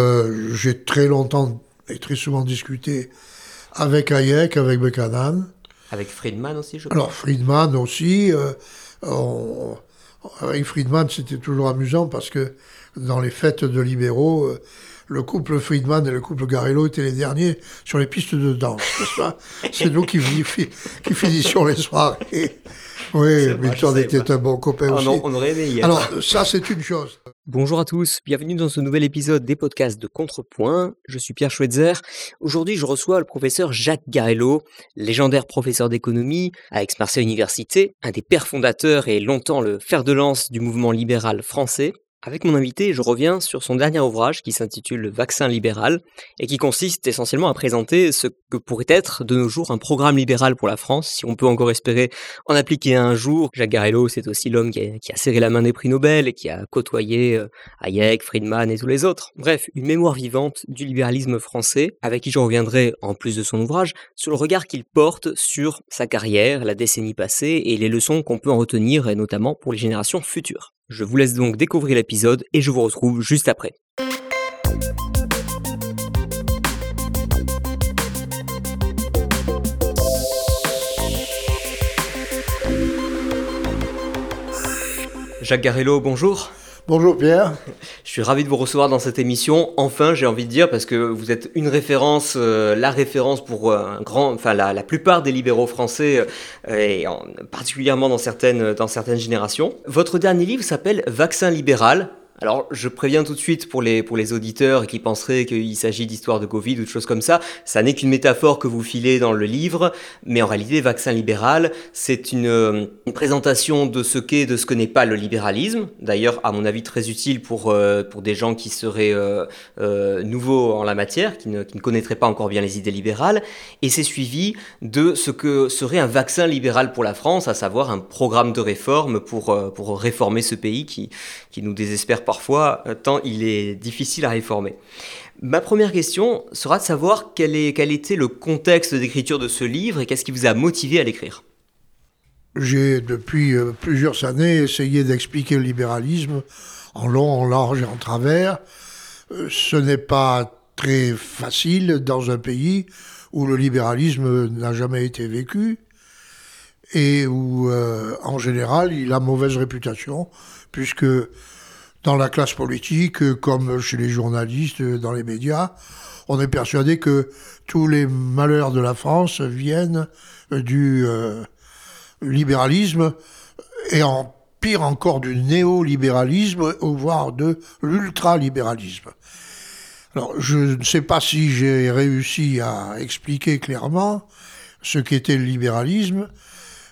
Euh, j'ai très longtemps et très souvent discuté avec Hayek, avec Buchanan. Avec Friedman aussi, je crois. Alors Friedman aussi. Euh, avec Friedman, c'était toujours amusant parce que dans les fêtes de libéraux, euh, le couple Friedman et le couple Garello étaient les derniers sur les pistes de danse. C'est nous qui, qui finissions les soirées. Oui, Milton était un bon copain ah aussi. Non, on aurait aimé Alors, ça, c'est une chose. Bonjour à tous, bienvenue dans ce nouvel épisode des podcasts de Contrepoint. Je suis Pierre Schweitzer. Aujourd'hui, je reçois le professeur Jacques Garello, légendaire professeur d'économie à Aix-Marseille Université, un des pères fondateurs et longtemps le fer de lance du mouvement libéral français. Avec mon invité, je reviens sur son dernier ouvrage qui s'intitule Le vaccin libéral et qui consiste essentiellement à présenter ce que pourrait être de nos jours un programme libéral pour la France, si on peut encore espérer en appliquer un jour. Jacques Garello, c'est aussi l'homme qui, a serré la main des prix Nobel et qui a côtoyé euh, Hayek, Friedman et tous les autres. Bref, une mémoire vivante du libéralisme français, avec qui je reviendrai, en plus de son ouvrage, sur le regard qu'il porte sur sa carrière, la décennie passée et les leçons qu'on peut en retenir, et notamment pour les générations futures. Je vous laisse donc découvrir l'épisode et je vous retrouve juste après. Jacques Garello, bonjour. Bonjour Pierre. Je suis ravi de vous recevoir dans cette émission. Enfin, j'ai envie de dire, parce que vous êtes une référence, euh, la référence pour euh, un grand, enfin la, plupart des libéraux français, euh, et particulièrement dans certaines, dans certaines générations. Votre dernier livre s'appelle Vaccin libéral, alors, je préviens tout de suite pour les, pour les auditeurs qui penseraient qu'il s'agit d'histoire de Covid ou de choses comme ça, ça n'est qu'une métaphore que vous filez dans le livre, mais en réalité, Vaccin libéral, c'est une, euh, présentation de ce qu'est, de ce que n'est pas le libéralisme. D'ailleurs, à mon avis, très utile pour, euh, pour des gens qui seraient euh, nouveaux en la matière, qui ne, qui ne connaîtraient pas encore bien les idées libérales. Et c'est suivi de ce que serait un vaccin libéral pour la France, à savoir un programme de réforme pour, pour réformer ce pays qui, qui nous désespère parfois, euh, tant il est difficile à réformer. Ma première question sera de savoir quel, était le contexte d'écriture de ce livre et qu'est-ce qui vous a motivé à l'écrire? J'ai depuis euh, plusieurs années essayé d'expliquer le libéralisme en long, en large et en travers. Euh, ce n'est pas très facile dans un pays où le libéralisme n'a jamais été vécu et où, en général, il a mauvaise réputation, puisque dans la classe politique, comme chez les journalistes, dans les médias, on est persuadé que tous les malheurs de la France viennent du euh, libéralisme et en pire encore du néolibéralisme, voire de l'ultralibéralisme. Alors, je ne sais pas si j'ai réussi à expliquer clairement ce qu'était le libéralisme.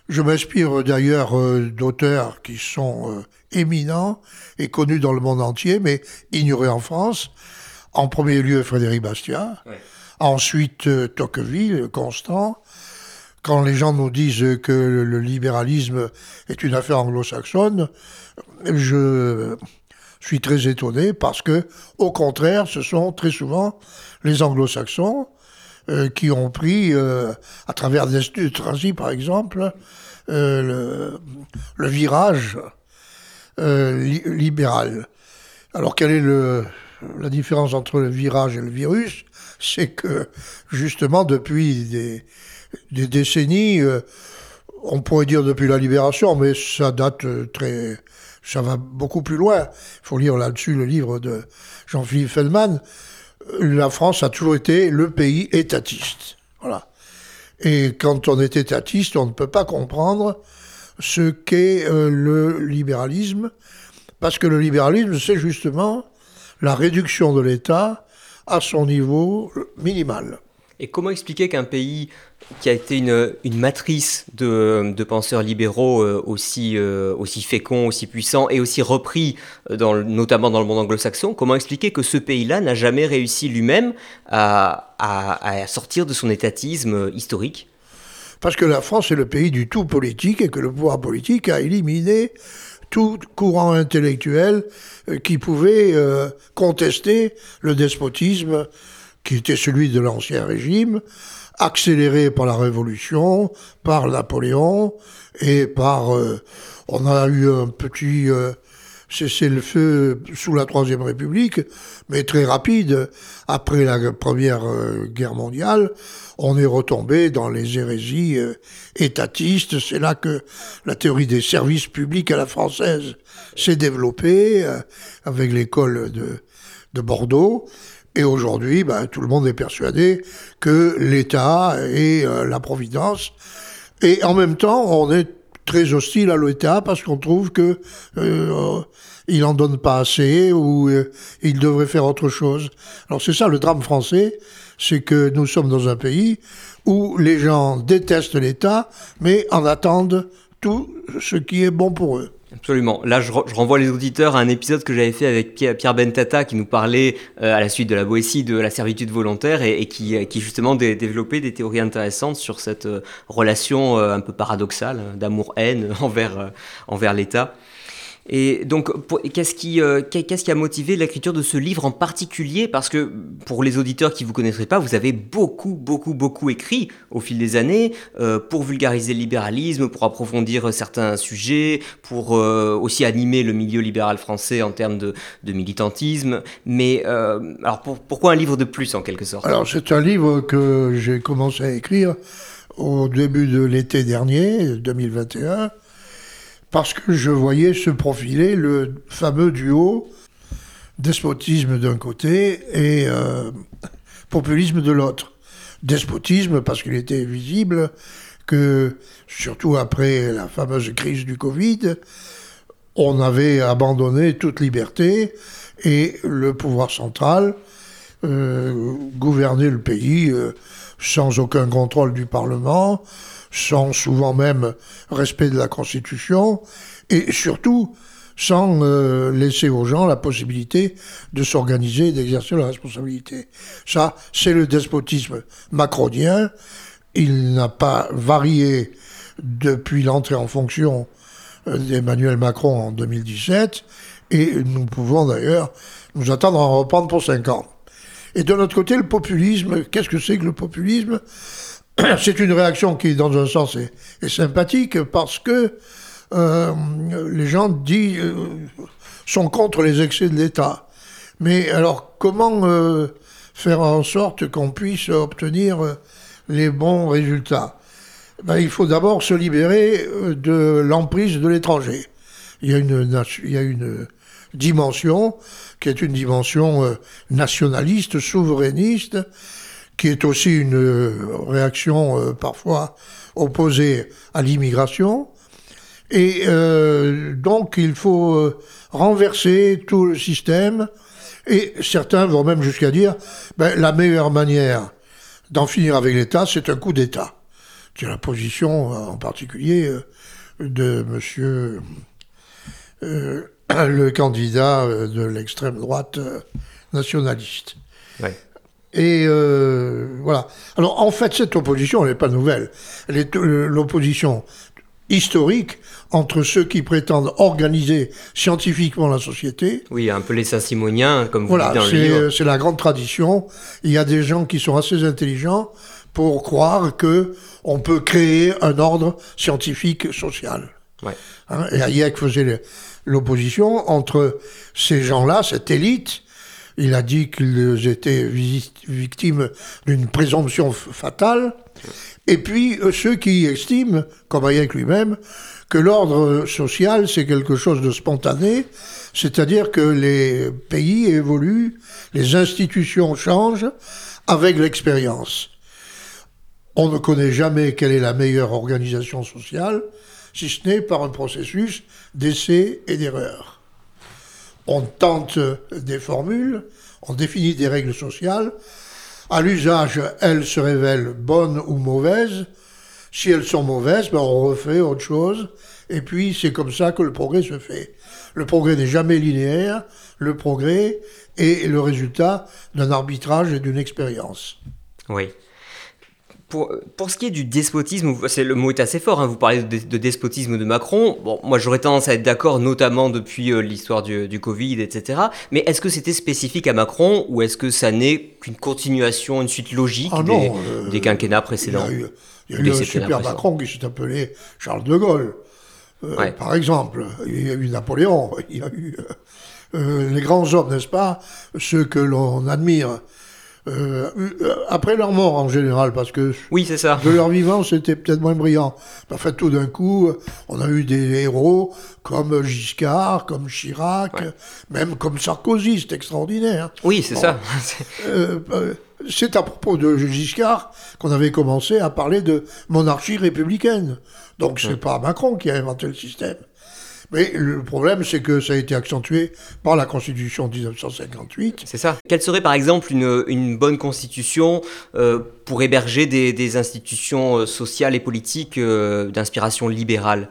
Je m'inspire d'ailleurs euh, d'auteurs qui sont euh, éminent et connu dans le monde entier, mais ignoré en France. En premier lieu, Frédéric Bastiat. Ensuite, euh, Tocqueville, Constant. Quand les gens nous disent que le libéralisme est une affaire anglo-saxonne, je suis très étonné parce que, au contraire, ce sont très souvent les anglo-saxons euh, qui ont pris, euh, à travers l'Institut de par exemple, le, le, virage euh, libéral. Alors quelle est la différence entre le virage et le virus? C'est que justement depuis des, des décennies, euh, on pourrait dire depuis la libération, mais ça date euh, très, ça va beaucoup plus loin. Il faut lire là-dessus le livre de Jean-Philippe Feldman. La France a toujours été le pays étatiste. Voilà. Et quand on est étatiste, on ne peut pas comprendre ce qu'est euh, le libéralisme, parce que le libéralisme, c'est justement la réduction de l'État à son niveau minimal. Et comment expliquer qu'un pays qui a été une, matrice de, penseurs libéraux euh, aussi, euh, aussi fécond, aussi puissant et aussi repris, notamment dans le monde anglo-saxon, comment expliquer que ce pays-là n'a jamais réussi lui-même à sortir de son étatisme historique? Parce que la France est le pays du tout politique et que le pouvoir politique a éliminé tout courant intellectuel euh, qui pouvait euh, contester le despotisme qui était celui de l'ancien régime, accéléré par la Révolution, par Napoléon et par... Euh, on a eu un petit cessé le feu sous la Troisième République, mais très rapide. Après la Première euh, Guerre mondiale, on est retombé dans les hérésies euh, étatistes. C'est là que la théorie des services publics à la française s'est développée, euh, avec l'école de, de Bordeaux. Et aujourd'hui, ben, tout le monde est persuadé que l'État et la Providence. Et en même temps, on est très hostile à l'État parce qu'on trouve que euh, il en donne pas assez ou euh, il devrait faire autre chose. Alors c'est ça le drame français, c'est que nous sommes dans un pays où les gens détestent l'État, mais en attendent tout ce qui est bon pour eux. Absolument. Là, je, renvoie les auditeurs à un épisode que j'avais fait avec Pierre, Bentata qui nous parlait euh, à la suite de la Boétie de la servitude volontaire et, qui, euh, qui, justement développait des théories intéressantes sur cette euh, relation un peu paradoxale d'amour-haine envers, envers l'État. Et donc, qu'est-ce qui, euh, qu'est-ce qui a motivé l'écriture de ce livre en particulier? Parce que pour les auditeurs qui vous connaîtraient pas, vous avez beaucoup, beaucoup, beaucoup écrit au fil des années euh, pour vulgariser le libéralisme, pour approfondir certains sujets, pour euh, aussi animer le milieu libéral français en termes de militantisme. Mais alors, pourquoi un livre de plus en quelque sorte? Alors, c'est un livre que j'ai commencé à écrire au début de l'été dernier, 2021 parce que je voyais se profiler le fameux duo despotisme d'un côté et euh, populisme de l'autre. Despotisme parce qu'il était visible que, surtout après la fameuse crise du Covid, on avait abandonné toute liberté et le pouvoir central euh, gouvernait le pays euh, sans aucun contrôle du Parlement, sans souvent même respect de la Constitution, et surtout sans euh, laisser aux gens la possibilité de s'organiser et d'exercer leur responsabilité. Ça, c'est le despotisme macronien. Il n'a pas varié depuis l'entrée en fonction euh, d'Emmanuel Macron en 2017, et nous pouvons d'ailleurs nous attendre à en reprendre pour cinq ans. Et de l'autre côté, le populisme, qu'est-ce que c'est que le populisme? c'est une réaction qui, dans un sens, est, sympathique parce que euh, les gens disent, euh, sont contre les excès de l'État. Mais alors, comment euh, faire en sorte qu'on puisse obtenir les bons résultats? Ben, Il faut d'abord se libérer de l'emprise de l'étranger. Il, il y a une dimension qui est une dimension nationaliste, souverainiste, qui est aussi une euh, réaction euh, parfois opposée à l'immigration. Et euh, donc il faut renverser tout le système. Et certains vont même jusqu'à dire ben, la meilleure manière d'en finir avec l'État, c'est un coup d'État. C'est la position en particulier de monsieur le candidat de l'extrême droite nationaliste. Ouais. Et euh, voilà. Alors en fait, cette opposition, elle n'est pas nouvelle. Elle est euh, l'opposition historique entre ceux qui prétendent organiser scientifiquement la société. Oui, un peu les saint-simoniens, comme vous voilà, dites dans le livre. C'est la grande tradition. Il y a des gens qui sont assez intelligents pour croire que on peut créer un ordre scientifique social. Ouais. Hein, et Hayek faisait l'opposition entre ces gens-là, cette élite, il a dit qu'ils étaient victimes d'une présomption fatale. Et puis euh, ceux qui estiment, comme Hayek lui-même, que l'ordre social, c'est quelque chose de spontané, c'est-à-dire que les pays évoluent, les institutions changent avec l'expérience. On ne connaît jamais quelle est la meilleure organisation sociale, si ce n'est par un processus d'essai et d'erreur on tente des formules, on définit des règles sociales. À l'usage, elles se révèlent bonnes ou mauvaises. Si elles sont mauvaises, ben on refait autre chose. Et puis, c'est comme ça que le progrès se fait. Le progrès n'est jamais linéaire. Le progrès est le résultat d'un arbitrage et d'une expérience. Oui. Pour, pour, ce qui est du despotisme, c'est, le mot est assez fort, hein, vous parlez de, despotisme de Macron. Bon, moi j'aurais tendance à être d'accord, notamment depuis euh, l'histoire du, du, Covid, etc. Mais est-ce que c'était spécifique à Macron ou est-ce que ça n'est qu'une continuation, une suite logique ah des, euh, des, quinquennats précédents Il y a eu, il y a eu un super Macron qui s'est appelé Charles de Gaulle. Par exemple, il y a eu Napoléon, il y a eu les grands hommes, n'est-ce pas Ceux que l'on admire. Euh, euh, après leur mort en général, parce que oui, c'est ça. de leur vivant, c'était peut-être moins brillant. En fait, tout d'un coup, on a eu des héros comme Giscard, comme Chirac, même comme Sarkozy, c'est extraordinaire. Oui, c'est ça. Euh, c'est à propos de Giscard qu'on avait commencé à parler de monarchie républicaine. Donc c'est pas Macron qui a inventé le système. Mais le problème, c'est que ça a été accentué par la Constitution de 1958. C'est ça. Quelle serait par exemple une, une bonne constitution euh, pour héberger des, des, institutions euh, sociales et politiques euh, d'inspiration libérale?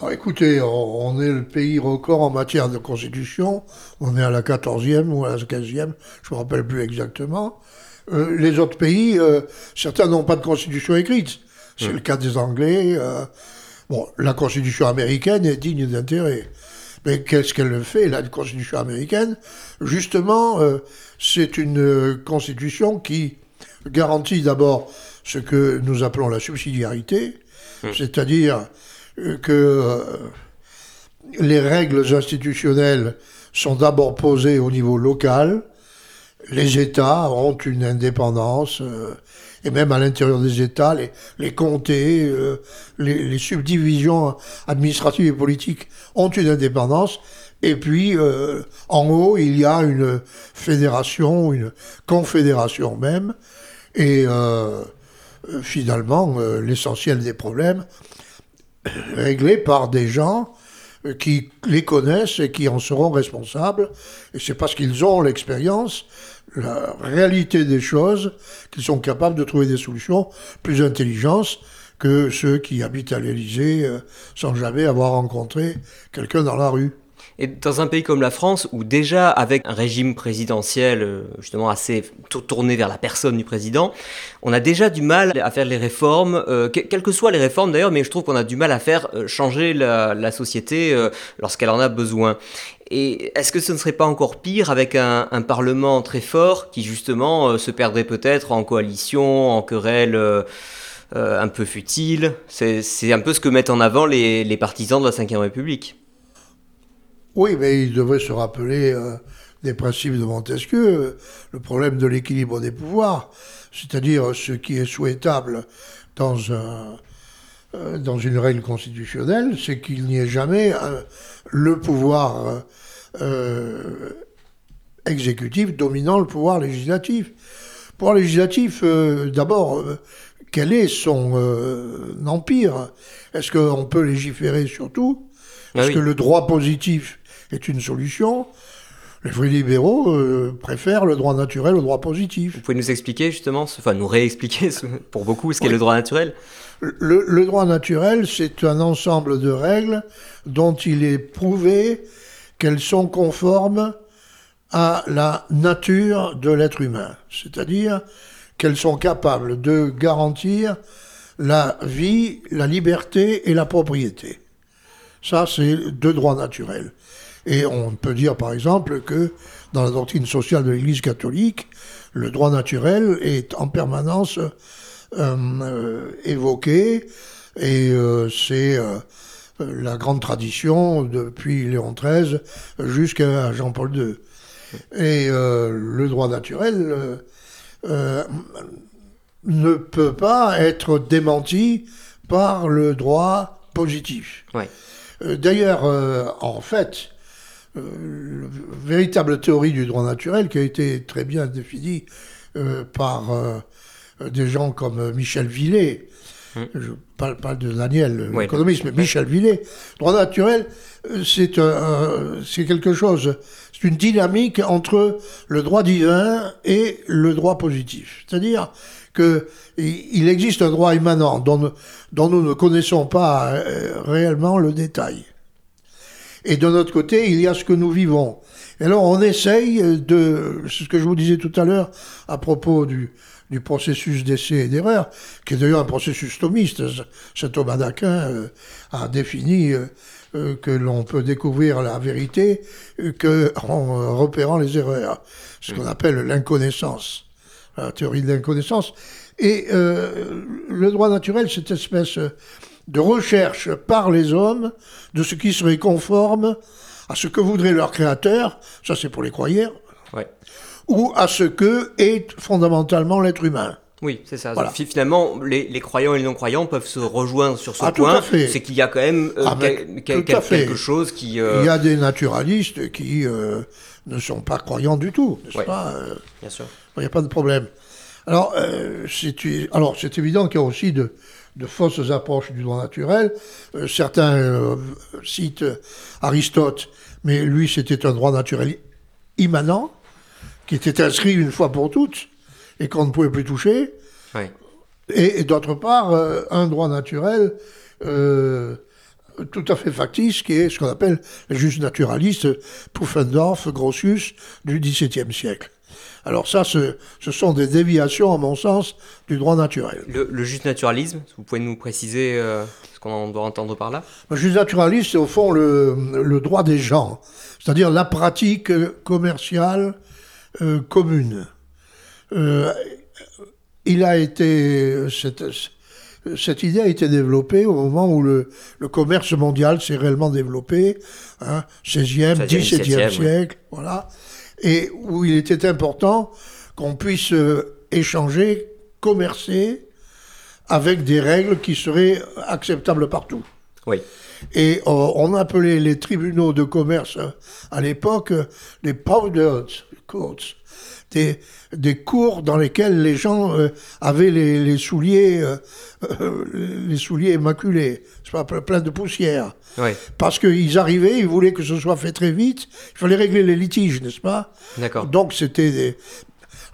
Ah, écoutez, on, est le pays record en matière de constitution. On est à la 14e ou à la 15e, je ne me rappelle plus exactement. les autres pays, certains n'ont pas de constitution écrite. C'est hmm. le cas des Anglais. Bon, la Constitution américaine est digne d'intérêt. Mais qu'est-ce qu'elle fait, la Constitution américaine? Justement, euh, c'est une euh, Constitution qui garantit d'abord ce que nous appelons la subsidiarité, hmm. c'est-à-dire euh, que les règles institutionnelles sont d'abord posées au niveau local, les États ont une indépendance et même à l'intérieur des États, les, comtés, euh, les, les, subdivisions administratives et politiques ont une indépendance. Et puis, euh, en haut, il y a une fédération, une confédération même. Et euh, finalement, l'essentiel des problèmes réglés par des gens qui les connaissent et qui en seront responsables. Et c'est parce qu'ils ont l'expérience la réalité des choses qu'ils sont capables de trouver des solutions plus intelligentes que ceux qui habitent à l'Élysée euh, sans jamais avoir rencontré quelqu'un dans la rue. Et dans un pays comme la France, où déjà avec un régime présidentiel euh, justement assez tourné vers la personne du président, on a déjà du mal à faire les réformes, euh, quelles que soient les réformes d'ailleurs, mais je trouve qu'on a du mal à faire changer la, société lorsqu'elle en a besoin. Et est-ce que ce ne serait pas encore pire avec un, Parlement très fort qui justement euh, se perdrait peut-être en coalition, en querelle euh, euh, un peu futile? C'est un peu ce que mettent en avant les, partisans de la Ve République. Oui, mais ils devraient se rappeler des principes de Montesquieu, le problème de l'équilibre des pouvoirs, c'est-à-dire ce qui est souhaitable dans un euh, dans une règle constitutionnelle, c'est qu'il n'y ait jamais le pouvoir euh, exécutif dominant le pouvoir législatif. Pouvoir législatif, euh, d'abord, quel est son empire? Est-ce qu'on peut légiférer sur tout? Ah Est-ce que le droit positif est une solution les vrais libéraux préfèrent le droit naturel au droit positif. Vous pouvez nous expliquer justement, enfin nous réexpliquer pour beaucoup ce qu'est le droit naturel? Le, droit naturel, c'est un ensemble de règles dont il est prouvé qu'elles sont conformes à la nature de l'être humain, c'est-à-dire qu'elles sont capables de garantir la vie, la liberté et la propriété. Ça, c'est deux droits naturels. Et on peut dire par exemple que dans la doctrine sociale de l'Église catholique, le droit naturel est en permanence euh, euh, évoqué, et euh, c'est la grande tradition depuis Léon XIII jusqu'à Jean-Paul II. Et le droit naturel ne peut pas être démenti par le droit positif. D'ailleurs, en fait, la véritable théorie du droit naturel, qui a été très bien définie par euh, des gens comme euh, Michel Villet, hum. je parle pas de Daniel, l'économiste, mais Michel Villet, droit naturel, euh, c'est quelque chose, c'est une dynamique entre le droit divin et le droit positif. C'est-à-dire que il existe un droit immanent dont, dont nous ne connaissons pas réellement le détail. Et de notre côté, il y a ce que nous vivons. Et alors, on essaye de, c'est ce que je vous disais tout à l'heure à propos du, du processus d'essai et d'erreur, qui est d'ailleurs un processus thomiste. Saint Thomas d'Aquin euh, a défini euh, euh, que l'on peut découvrir la vérité que en repérant les erreurs, ce qu'on appelle l'inconnaissance, la théorie de l'inconnaissance. Et le droit naturel, cette espèce de recherche par les hommes de ce qui serait conforme à ce que voudrait leur créateur, ça c'est pour les croyants, Ouais. ou à ce que est fondamentalement l'être humain. Oui, c'est ça. Voilà. Fi- Finalement, les, les croyants et les non-croyants peuvent se rejoindre sur ce Ah, point. C'est qu'il y a quand même euh, Ah, quel- quel- quelque chose qui. euh, Il y a des naturalistes qui euh, ne sont pas croyants du tout, n'est-ce Ouais. pas Bien sûr. Il n'y a pas de problème. Alors, c'est alors, c'est évident qu'il y a aussi de, de fausses approches du droit naturel. Euh, certains euh, citent Aristote, mais lui, c'était un droit naturel immanent, qui était inscrit une fois pour toutes, et qu'on ne pouvait plus toucher. Et, et d'autre part, euh, un droit naturel tout à fait factice, qui est ce qu'on appelle les juges naturalistes, Pufendorf, Grotius, du XVIIe siècle. Alors ça, ce, ce sont des déviations, à mon sens, du droit naturel. Le, le juste naturalisme, vous pouvez nous préciser euh, ce qu'on doit entendre par là? Le juge naturaliste, c'est au fond le, le droit des gens, c'est-à-dire la pratique commerciale euh, commune. Euh, il a été, cette, cette idée a été développée au moment où le, le commerce mondial s'est réellement développé, hein, 16e, 16e, 17e 17e, siècle, voilà, et où il était important qu'on puisse euh, échanger, commercer avec des règles qui seraient acceptables partout. Oui. Et euh, on appelait les tribunaux de commerce euh, à l'époque les powdered courts, des, des cours dans lesquels les gens avaient les, les souliers, les souliers ple- plein de poussière. Oui. Parce qu'ils arrivaient, ils voulaient que ce soit fait très vite, il fallait régler les litiges, n'est-ce pas? D'accord. donc c'était des...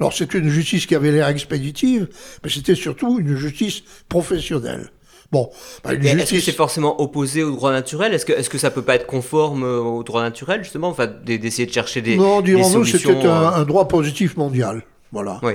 Alors c'est une justice qui avait l'air expéditive, mais c'était surtout une justice professionnelle. Bon, bah, Mais Est-ce que justice... c'est forcément opposé au droit naturel? Est-ce que, est que ça peut pas être conforme euh, au droit naturel, justement? Enfin, d'essayer de chercher des, non, dirons-nous, c'était un, euh, un droit positif mondial. Voilà. Oui.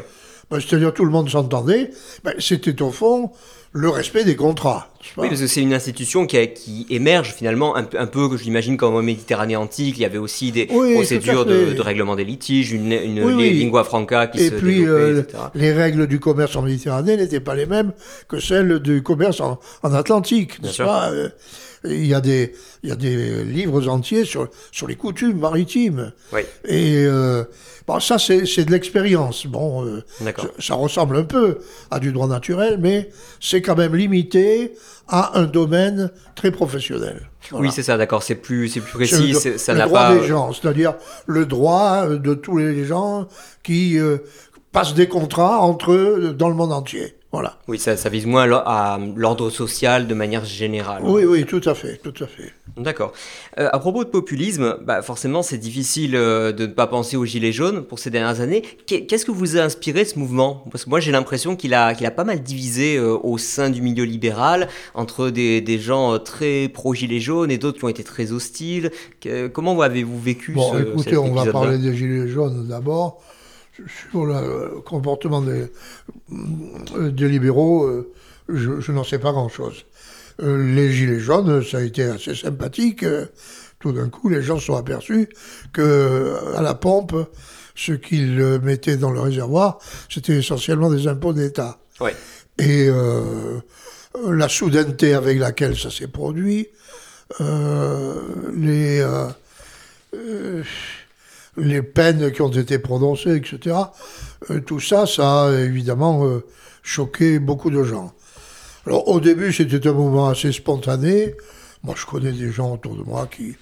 Bah, C'est-à-dire tout le monde s'entendait. Bah, c'était au fond le respect des contrats. Oui, parce que c'est une institution qui, a- qui émerge finalement un, peu- un peu, je l'imagine, comme en Méditerranée antique. Il y avait aussi des Oui, procédures de, de règlement des litiges, une, une Oui, oui. lingua franca qui Et se puis, euh, etc. les règles du commerce en Méditerranée n'étaient pas les mêmes que celles du commerce en, en Atlantique, n'est-ce pas Euh, Il y, a des, il y a des livres entiers sur, sur les coutumes maritimes. Oui. Et euh, bon, ça, c'est c'est de l'expérience. Bon, euh, D'accord. ça, ça ressemble un peu à du droit naturel, mais c'est quand même limité à un domaine très professionnel. Voilà. Oui, c'est ça, d'accord, c'est plus, c'est plus C'est précis, le, c'est- ça le n'a droit pas. des gens, c'est-à-dire le droit euh, de tous les gens qui euh, passent des contrats entre eux dans le monde entier. Voilà. Oui, ça, ça vise moins à l'ordre social de manière générale. Oui, oui, tout à fait, tout à fait. D'accord. Euh, à propos de populisme, bah forcément, c'est difficile euh, de ne pas penser aux Gilets jaunes pour ces dernières années. Qu'est- Qu'est-ce que vous a inspiré ce mouvement? Parce que moi, j'ai l'impression qu'il a, qu'il a pas mal divisé euh, au sein du milieu libéral, entre des, des gens très pro-Gilets jaunes et d'autres qui ont été très hostiles. Que- comment avez-vous vécu Bon, ce, écoutez, on va parler des Gilets jaunes d'abord. Sur le comportement des, des libéraux, euh, je, je n'en sais pas grand-chose. Euh, les Gilets jaunes, ça a été assez sympathique. Euh, Tout d'un coup, les gens se sont aperçus que euh, à la pompe, ce qu'ils euh, mettaient dans le réservoir, c'était essentiellement des impôts d'État. Ouais. Et euh, euh, la soudaineté avec laquelle ça s'est produit, euh, les, euh, euh, les peines qui ont été prononcées, etc., euh, tout ça, ça a évidemment euh, choqué beaucoup de gens. Alors au début, c'était un moment assez spontané. Moi, je connais des gens autour de moi qui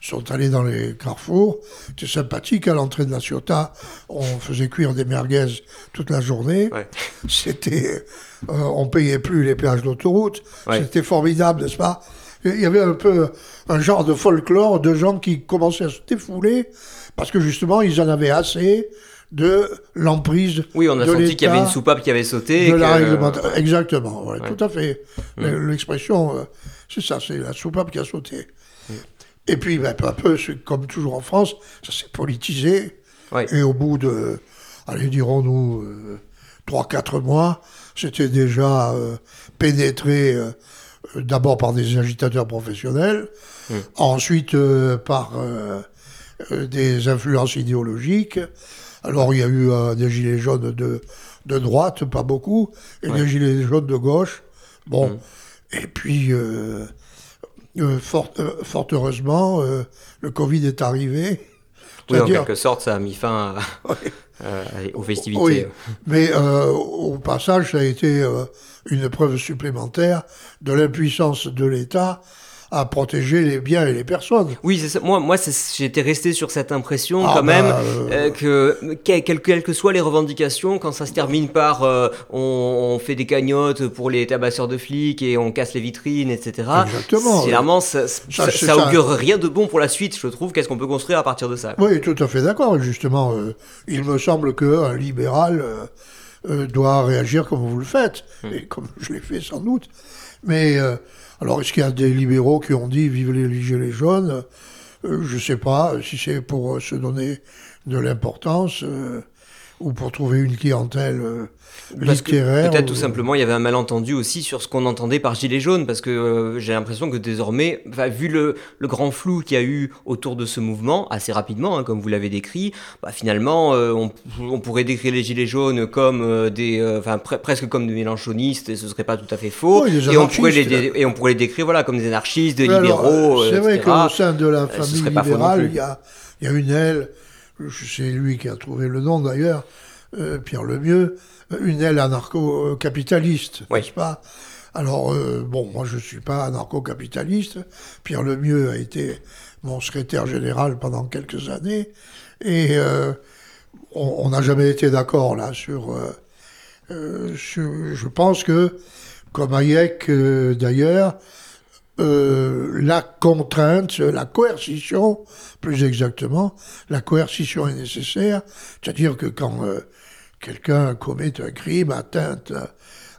sont allés dans les carrefours. C'était sympathique. À l'entrée de la Ciotat, on faisait cuire des merguez toute la journée. Ouais. C'était, euh, on payait plus les péages d'autoroute. Ouais. C'était formidable, n'est-ce pas? Il y avait un peu un genre de folklore de gens qui commençaient à se défouler parce que justement, ils en avaient assez de l'emprise Oui, on a de senti qu'il y avait une soupape qui avait sauté. et de la que- réglementation. Exactement, ouais, Ouais. tout à fait. Le- L'expression, euh, c'est ça, c'est la soupape qui a sauté. Et puis, ben, peu à peu, comme toujours en France, ça s'est politisé. Ouais. Et au bout de, allez, dirons-nous, euh, 3-4 mois, c'était déjà euh, pénétré euh, euh, d'abord par des agitateurs professionnels, ensuite euh, par euh, euh, des influences idéologiques. Alors il y a eu euh, des gilets jaunes de, de droite, pas beaucoup, et des gilets jaunes de gauche. Bon. Et puis, fort, fort, heureusement, le Covid est arrivé. Oui, en quelque sorte, ça a mis fin aux festivités. Oui, mais au passage, ça a été une preuve supplémentaire de l'impuissance de l'État à protéger les biens et les personnes. Oui, ça. moi, moi j'étais resté sur cette impression ah quand même bah, euh, euh, que quelles que soient les revendications, quand ça se termine par euh, on, fait des cagnottes pour les tabasseurs de flics et on casse les vitrines, etc. Exactement. Finalement, ça, ça, augure rien de bon pour la suite, je trouve. Qu'est-ce qu'on peut construire à partir de ça? Oui, tout à fait d'accord. Justement, il me semble qu'un libéral doit réagir comme vous le faites, hmm. et comme je l'ai fait sans doute. Mais alors, est-ce qu'il y a des libéraux qui ont dit vive les gilets jaunes? Euh, Je ne sais pas si c'est pour se donner de l'importance. Euh, ou pour trouver une clientèle euh, littéraire. Peut-être tout simplement, il y avait un malentendu aussi sur ce qu'on entendait par gilet jaune, parce que euh, j'ai l'impression que désormais, vu le, le, grand flou qu'il y a eu autour de ce mouvement, assez rapidement, hein, comme vous l'avez décrit, bah, finalement, euh, on, on, pourrait décrire les gilets jaunes comme des, enfin presque comme des mélanchonistes, et ce serait pas tout à fait faux. et, on pourrait les et on pourrait les décrire voilà, comme des anarchistes, des libéraux. C'est vrai qu'au sein de la famille libérale, il y a, y a une aile c'est lui qui a trouvé le nom d'ailleurs, euh, Pierre Lemieux, une aile anarcho-capitaliste, n'est-ce pas? Alors, euh, bon, moi je ne suis pas anarcho-capitaliste. Pierre Lemieux a été mon secrétaire général pendant quelques années, et euh, on n'a jamais été d'accord là sur, Je pense que, comme Hayek d'ailleurs, la contrainte, la coercition, plus exactement, la coercition est nécessaire, c'est-à-dire que quand euh, quelqu'un commet un crime, atteinte,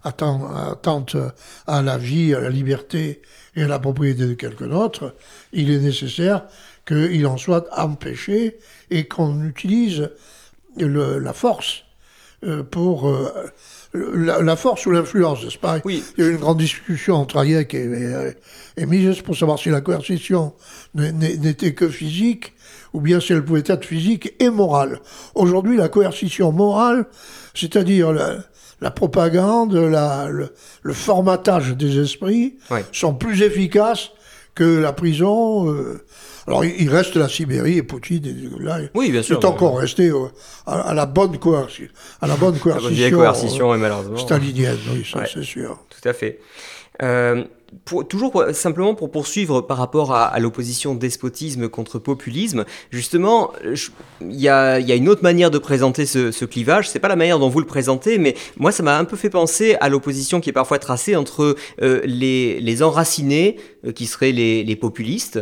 attente à la vie, à la liberté et à la propriété de quelqu'un d'autre, il est nécessaire qu'il en soit empêché et qu'on utilise la force euh, pour la, force ou l'influence, c'est pas oui. Il y a eu une grande discussion entre Hayek et, et, Mises pour savoir si la coercition n'était que physique ou bien si elle pouvait être physique et morale. Aujourd'hui, la coercition morale, c'est-à-dire la, propagande, la, le, formatage des esprits, sont plus efficaces que la prison. Euh, alors, il reste la Sibérie et Poutine. Là, oui, bien sûr. est encore resté à, la bonne coercition. À la bonne coercition. coercition, euh, malheureusement. Stalinienne, oui, ça, c'est sûr. Tout à fait. Euh, pour, toujours simplement pour poursuivre par rapport à, l'opposition despotisme contre populisme, justement, il y a, y a, une autre manière de présenter ce, ce clivage. C'est pas la manière dont vous le présentez, mais moi, ça m'a un peu fait penser à l'opposition qui est parfois tracée entre euh, les, les, enracinés, qui seraient les, les populistes,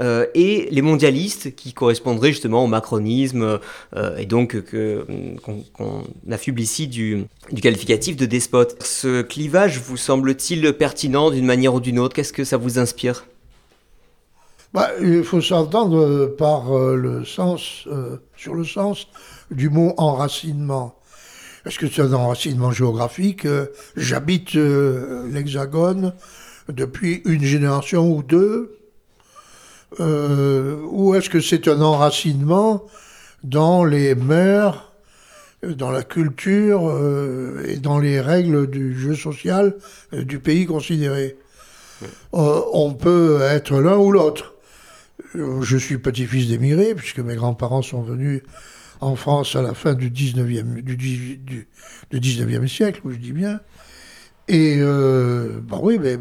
euh, et les mondialistes qui correspondraient justement au macronisme euh, et donc qu'on affuble ici du, qualificatif de despote. Ce clivage vous semble-t-il pertinent d'une manière ou d'une autre? Qu'est-ce que ça vous inspire? Bah, Il faut s'entendre par euh, le sens, sur le sens du mot enracinement. Est-ce que c'est un enracinement géographique J'habite l'Hexagone depuis une génération ou deux ou est-ce que c'est un enracinement dans les mœurs, dans la culture euh, et dans les règles du jeu social euh, du pays considéré? On peut être l'un ou l'autre. Je suis petit-fils d'émigrés, puisque mes grands-parents sont venus en France à la fin du 19e, du, du, du 19e siècle, je dis bien. Et euh, bah oui, mais,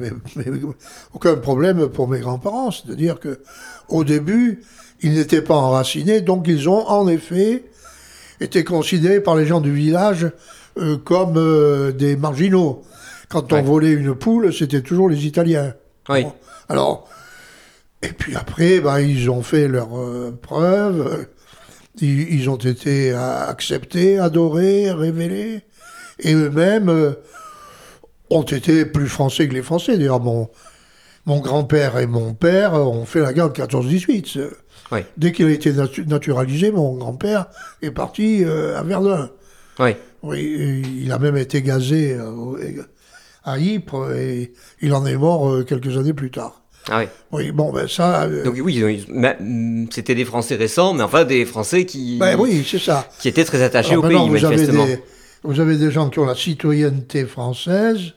aucun problème pour mes grands-parents. C'est-à-dire que au début, ils n'étaient pas enracinés, donc ils ont en effet été considérés par les gens du village euh, comme euh, des marginaux. Quand on volait une poule, c'était toujours les Italiens. Oui. alors, et puis après, bah, ils ont fait leurs euh, preuves. Ils, ils, ont été acceptés, adorés, révélés. Et eux-mêmes ont été plus français que les Français. D'ailleurs, mon, mon grand-père et mon père ont fait la guerre de 14-18. Dès qu'il a été naturalisé, mon grand-père est parti euh, à Verdun. Oui. oui. Il a même été gazé euh, à Ypres et il en est mort euh, quelques années plus tard. Ah oui. Oui, bon, ben ça. Donc oui, mm, c'était des Français récents, mais enfin des Français qui. Ben oui, c'est ça. Qui étaient très attachés au pays, manifestement. vous avez des gens qui ont la citoyenneté française,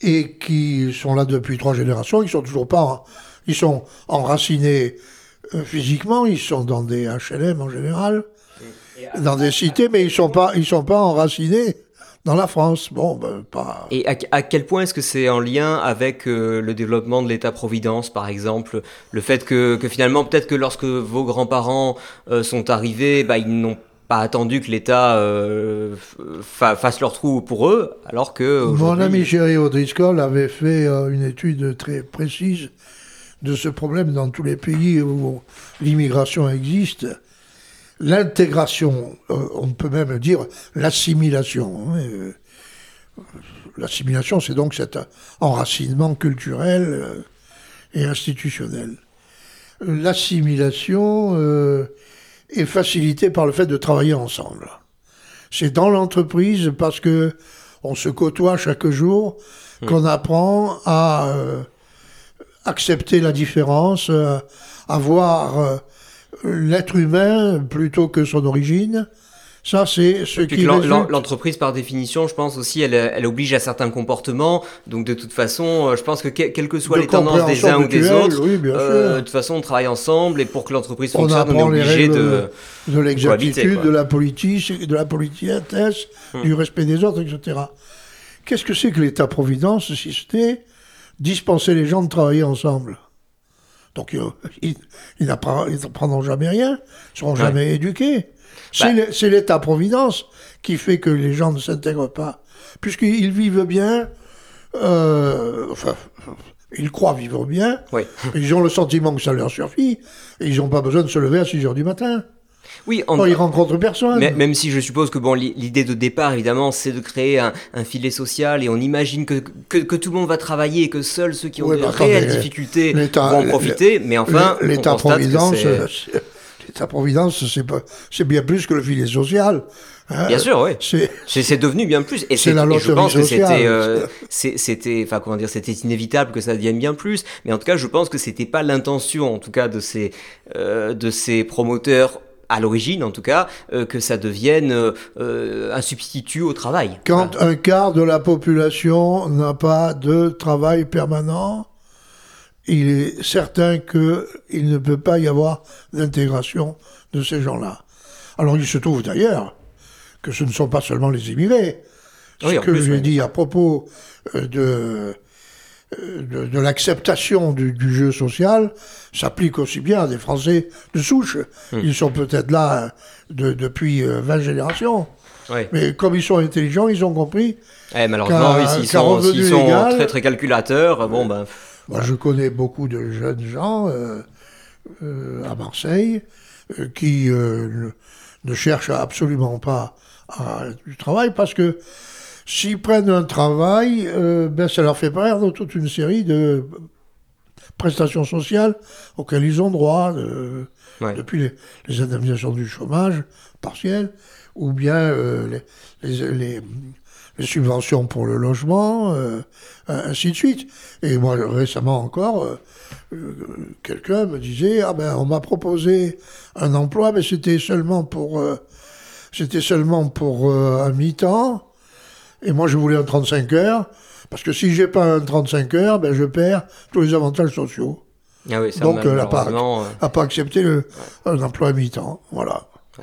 et qui sont là depuis trois générations. Ils sont toujours pas, ils sont enracinés euh, physiquement, ils sont dans des HLM en général, dans des cités, mais ils sont pas, ils sont pas enracinés dans la France. Bon, ben, pas. Et à, quel point est-ce que c'est en lien avec euh, le développement de l'État-providence, par exemple? Le fait que, que finalement, peut-être que lorsque vos grands-parents euh, sont arrivés, bah, ils n'ont pas attendu que l'État euh, fasse leur trou pour eux, alors que... Mon ami Jerry O'Driscoll avait fait une étude très précise de ce problème dans tous les pays où l'immigration existe l'intégration, euh, on peut même dire l'assimilation. Hein, euh, l'assimilation, c'est donc cet enracinement culturel euh, et institutionnel. L'assimilation est facilitée par le fait de travailler ensemble. C'est dans l'entreprise parce que on se côtoie chaque jour hmm. qu'on apprend à accepter la différence, à voir l'être humain plutôt que son origine. Ça, c'est ce qui. L'entreprise, par définition, je pense aussi, elle, elle, oblige à certains comportements. Donc, de toute façon, euh, je pense que quelles que soient les tendances des uns ou des autres, euh, de toute façon, on travaille ensemble et pour que l'entreprise fonctionne, on est obligé de. De l'exactitude, de la politique, de la politesse, hum. du respect des autres, etc. Qu'est-ce que c'est que l'État-providence si c'était dispenser les gens de travailler ensemble? Donc euh, ils, n'apprendront jamais rien, ils seront jamais éduqués. Bah. C'est l'État-providence qui fait que les gens ne s'intègrent pas. Puisqu'ils vivent bien, euh, enfin, ils croient vivre bien, ils ont le sentiment que ça leur suffit, et ils n'ont pas besoin de se lever à 6 heures du matin. Oui, on... ne rencontre personne. même si je suppose que bon, l'idée de départ, évidemment, c'est de créer un, filet social et on imagine que, que, tout le monde va travailler et que seuls ceux qui ont de réelles difficultés vont en profiter. Mais enfin, l'État-providence, l'État-providence, c'est bien plus que le filet social. Hein. Bien sûr, oui. C'est devenu bien plus. Et, c'est la et je pense que c'était, euh, c'était, comment dire, c'était inévitable que ça devienne bien plus. Mais en tout cas, je pense que c'était pas l'intention, en tout cas, de ces, euh, de ces promoteurs à l'origine en tout cas, euh, que ça devienne euh, euh, un substitut au travail. Quand un quart de la population n'a pas de travail permanent, il est certain qu'il ne peut pas y avoir d'intégration de ces gens-là. Alors il se trouve d'ailleurs que ce ne sont pas seulement les immigrés. Ce que j'ai dit à propos de de, l'acceptation du, jeu social s'applique aussi bien à des Français de souche. Hmm. Ils sont peut-être là depuis 20 euh, générations. Mais comme ils sont intelligents, ils ont compris. Eh, malheureusement, oui, s'ils sont, sont très très calculateurs, bon ben. Moi, je connais beaucoup de jeunes gens euh, euh, à Marseille qui ne cherchent absolument pas à, du travail parce que S'ils prennent un travail, euh, ben ça leur fait perdre toute une série de prestations sociales auxquelles ils ont droit, depuis les, indemnisations du chômage partiel, ou bien euh, les, subventions pour le logement, euh, ainsi de suite. Et moi, récemment encore, quelqu'un me disait, ah ben, on m'a proposé un emploi, mais c'était seulement pour, c'était seulement pour un mi-temps. Et moi, je voulais un 35 heures, parce que si j'ai pas un 35 heures, ben, je perds tous les avantages sociaux. Ah oui, ça, Donc, elle n'a pas, a pas accepté le, un emploi à mi-temps. Voilà.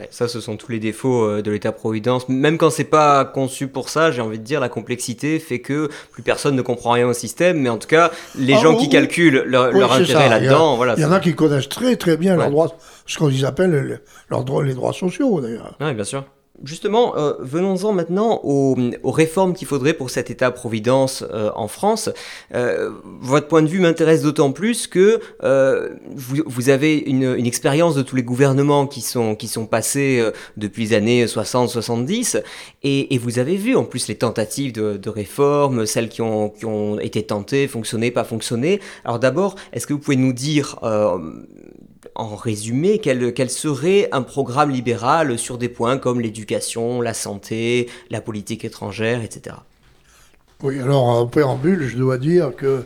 ça, ce sont tous les défauts euh, de l'État-providence. Même quand c'est pas conçu pour ça, j'ai envie de dire, la complexité fait que plus personne ne comprend rien au système. Mais en tout cas, les ah, gens qui calculent leur, intérêt là-dedans, voilà. Il y en a qui connaissent très très bien leurs droits, ce qu'on appelle leurs droits, les droits sociaux d'ailleurs. Oui, bien sûr. Justement, euh, venons-en maintenant aux, réformes qu'il faudrait pour cet État-providence euh, en France. Euh, votre point de vue m'intéresse d'autant plus que vous, avez une, expérience de tous les gouvernements qui sont, qui sont passés depuis les années 60-70 et, vous avez vu en plus les tentatives de, de réforme, celles qui ont, qui ont été tentées, fonctionné, pas fonctionné. Alors d'abord, est-ce que vous pouvez nous dire en résumé, quel, serait un programme libéral sur des points comme l'éducation, la santé, la politique étrangère, etc. Oui, alors en préambule, je dois dire que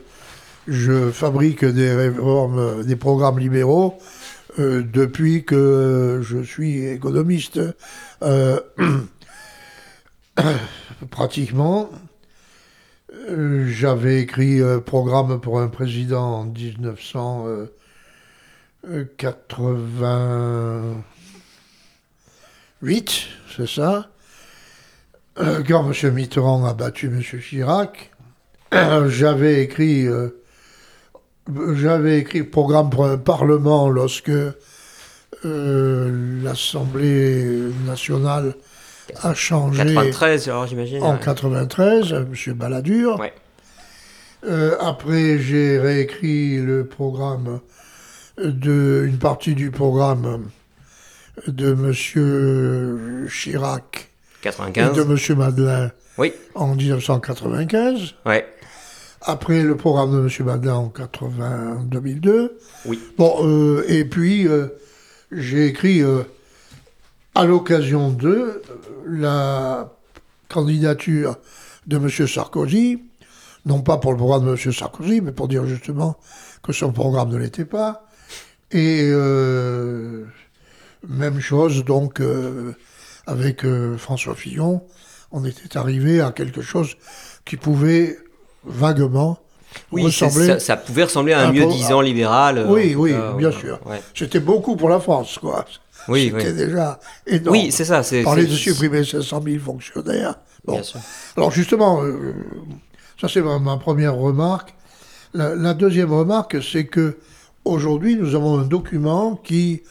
je fabrique des réformes, des programmes libéraux euh, depuis que je suis économiste. Euh, pratiquement. Euh, J'avais écrit un programme pour un président en 1988, c'est ça. Euh, Quand M. Mitterrand a battu M. Chirac, j'avais écrit, euh, j'avais écrit programme pour un parlement lorsque euh, l'Assemblée nationale a changé 93, alors j'imagine. en ouais. 93, M. Balladur. Ouais. Euh, après, j'ai réécrit le programme de une partie du programme de M. Chirac et 95. de M. Madeleine Oui, en 1995. ouais. Après, le programme de M. Madeleine en 80, 2002. Oui. Bon, euh, et puis, euh, j'ai écrit, euh, à l'occasion de la candidature de M. Sarkozy, non pas pour le programme de M. Sarkozy, mais pour dire justement que son programme ne l'était pas. Et euh, même chose, donc, euh, avec euh, François Fillon, on était arrivé à quelque chose qui pouvait vaguement Oui, ressembler ça, ça pouvait ressembler à un un mieux disant libéral. Oui, oui, bien sûr. Ouais. C'était beaucoup pour la France, quoi. Oui, C'était oui. déjà énorme. Oui, c'est ça. Parler de supprimer 500 000 fonctionnaires. Bon. Bien sûr. Alors justement, ça c'est ma, ma première remarque. La, la deuxième remarque, c'est que aujourd'hui, nous avons un document qui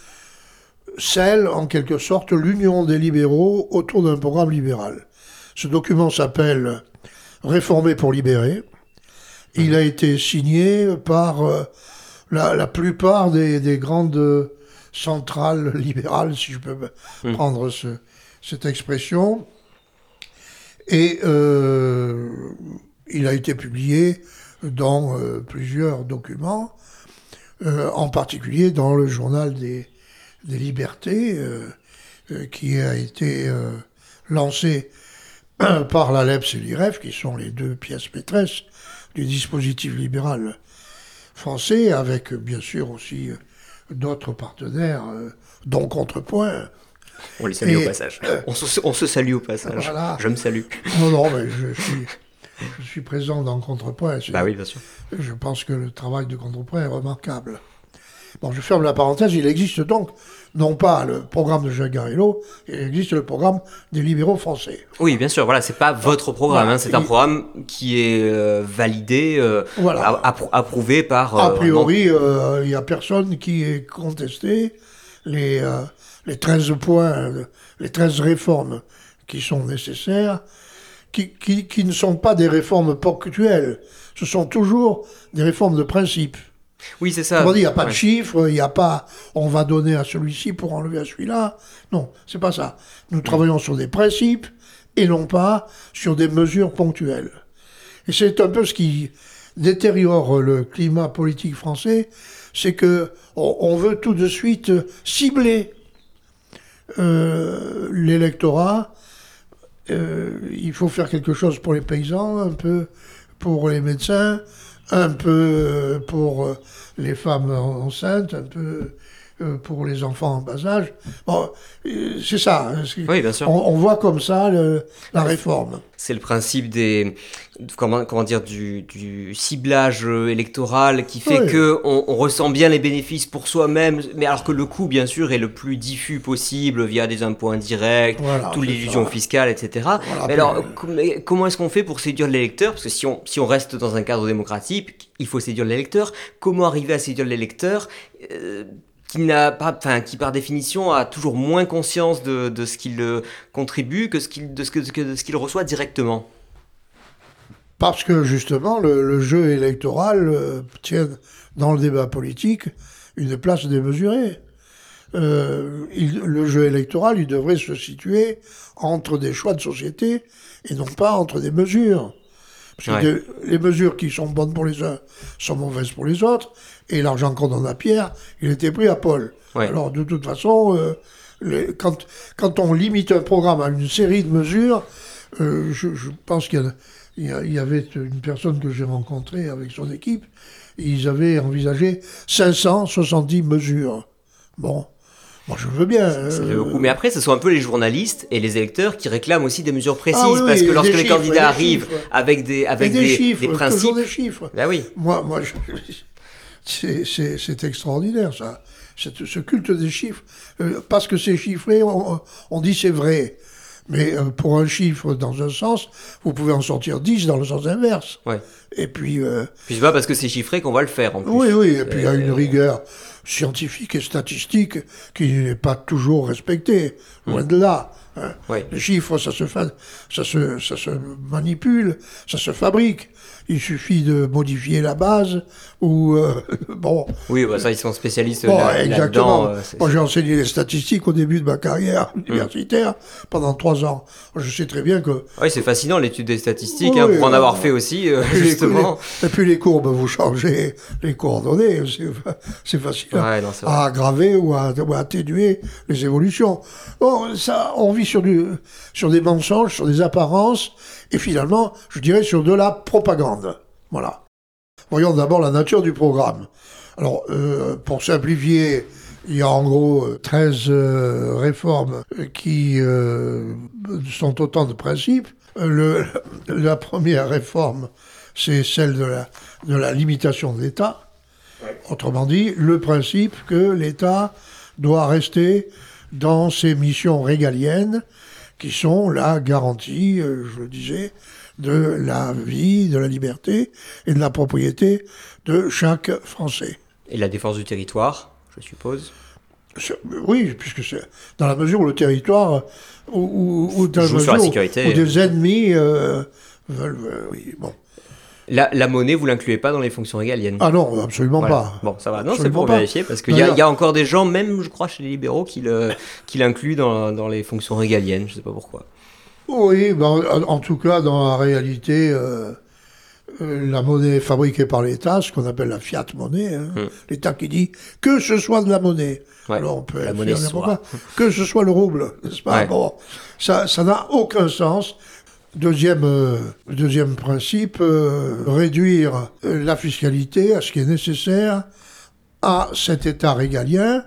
scelle en quelque sorte l'union des libéraux autour d'un programme libéral. Ce document s'appelle Réformer pour libérer. Il a été signé par euh, la, la plupart des, des grandes centrales libérales, si je peux me- Mm. prendre ce- cette expression. Et euh, il a été publié dans euh, plusieurs documents, euh, en particulier dans le journal des, des libertés, euh, euh, qui a été euh, lancé par la LEPS et l'IREF, qui sont les deux pièces maîtresses du dispositif libéral français, avec bien sûr aussi euh, d'autres partenaires, euh, dont Contrepoint. On les salue Et- au passage. On se, on se salue au passage. Voilà. Je me salue. Non, non, mais je suis, je suis présent dans Contrepoint. Bah oui, bien sûr. Je pense que le travail de Contrepoint est remarquable. Bon, je ferme la parenthèse. Il existe donc, non pas le programme de Jacques Garello, il existe le programme des libéraux français. Oui, bien sûr. Voilà, c'est pas votre programme. Voilà. hein, c'est un programme qui est euh, validé, euh, Voilà. a- appro- approuvé par. A euh, priori, il n'y a personne qui ait contesté les, les 13 points, les 13 réformes qui sont nécessaires, qui, qui, qui ne sont pas des réformes ponctuelles. Ce sont toujours des réformes de principe. Oui, c'est ça. Il n'y a pas de chiffres, il n'y a pas on va donner à celui-ci pour enlever à celui-là. Non, c'est pas ça. Nous travaillons sur des principes et non pas sur des mesures ponctuelles. Et c'est un peu ce qui détériore le climat politique français, c'est que on, on veut tout de suite cibler euh, l'électorat. Euh, il faut faire quelque chose pour les paysans, un peu pour les médecins, un peu euh, pour euh, les femmes en- enceintes, un peu pour les enfants en bas âge. Bon, euh, c'est ça. hein, c'est- Oui, bien sûr. on, on voit comme ça le- la réforme. C'est le principe des comment, comment dire du, du ciblage électoral qui fait Oui. que on, on ressent bien les bénéfices pour soi-même, mais alors que le coût bien sûr est le plus diffus possible via des impôts indirects, Voilà, toute l'illusion fiscale, etc. Voilà, mais alors mais comment est-ce qu'on fait pour séduire l'électeur? Parce que si on si on reste dans un cadre démocratique, il faut séduire l'électeur. Comment arriver à séduire l'électeur? Euh, qui n'a pas, enfin, qui par définition a toujours moins conscience de, ce qu'il euh, contribue que ce qu'il de ce qu'il reçoit directement. Parce que justement, le, jeu électoral euh, tient dans le débat politique une place démesurée. Euh, le jeu électoral, il devrait se situer entre des choix de société et non pas entre des mesures. Parce que Ouais. les mesures qui sont bonnes pour les uns sont mauvaises pour les autres, et l'argent qu'on donne à Pierre, il était pris à Paul. Ouais. Alors de toute façon, euh, les- quand, quand on limite un programme à une série de mesures, euh, je, je pense qu'il y, y avait une personne que j'ai rencontrée avec son équipe, ils avaient envisagé 570 mesures. Bon, Moi, je veux bien. Ça euh. Mais après, ce sont un peu les journalistes et les électeurs qui réclament aussi des mesures précises. Ah oui, parce oui, que lorsque les chiffres, candidats arrivent chiffres. avec des, avec des, des, chiffres, des principes. des chiffres. Bah oui. Moi, moi je- c'est- extraordinaire, ça. Ce culte des chiffres. Euh, parce que c'est chiffré, on, on dit c'est vrai. Mais euh, pour un chiffre dans un sens, vous pouvez en sortir 10 dans le sens inverse. Ouais. Et puis, euh, Puis c'est pas parce que c'est chiffré qu'on va le faire en plus. oui, oui, et puis il y a Euh, une rigueur scientifique et statistique qui n'est pas toujours respectée. Loin de là. hein. Ouais. Les chiffres, ça se, fa- ça, se, ça se manipule, ça se fabrique. Il suffit de modifier la base ou euh, bon. Oui, bah ça, ils sont spécialistes Bon, là- exactement. euh, Moi, j'ai enseigné les statistiques au début de ma carrière Mmh. universitaire pendant trois ans. Je sais très bien que Oui, c'est fascinant l'étude des statistiques, Oui, hein, pour en euh, avoir fait aussi, euh, Et les- justement. les- et puis les courbes, vous changez les coordonnées, c'est fa- c'est facile à- Ouais, non, à aggraver ou à, ou à atténuer les évolutions. Bon, ça, on vit sur, du, sur des mensonges, sur des apparences, et finalement, je dirais sur de la propagande. Voilà. Voyons d'abord la nature du programme. Alors, euh, pour simplifier, il y a en gros euh, 13 euh, réformes euh, qui euh, sont autant de principes. Le, la première réforme, c'est celle de la, de la limitation de l'État. Autrement dit, le principe que l'État doit rester dans ses missions régaliennes, qui sont la garantie, je le disais, de la vie, de la liberté et de la propriété de chaque Français. Et la défense du territoire, je suppose. Oui, puisque c'est dans la mesure où le territoire, ou, ou- ou dans la mesure où- sécurité. où des ennemis euh, veulent, euh, oui, bon. La, la monnaie, vous l'incluez pas dans les fonctions régaliennes? Ah non, absolument Voilà. pas. Bon, ça va. Non, c'est pour pas. vérifier, parce qu'il y, a- y encore des gens, même, je crois, chez les libéraux, qui l'incluent dans, dans les fonctions régaliennes. Je sais pas pourquoi. Oui, ben, en, en tout cas, dans la réalité, euh, euh, la monnaie fabriquée par l'État, ce qu'on appelle la fiat monnaie, hein, Hmm. l'État qui dit que ce soit de la monnaie. Ouais, Alors on peut la monnaie soit. Que ce soit le rouble, n'est-ce pas? Ouais. Bon, ça ça n'a aucun sens. Deuxième, euh, deuxième principe, euh, réduire la fiscalité à ce qui est nécessaire à cet État régalien,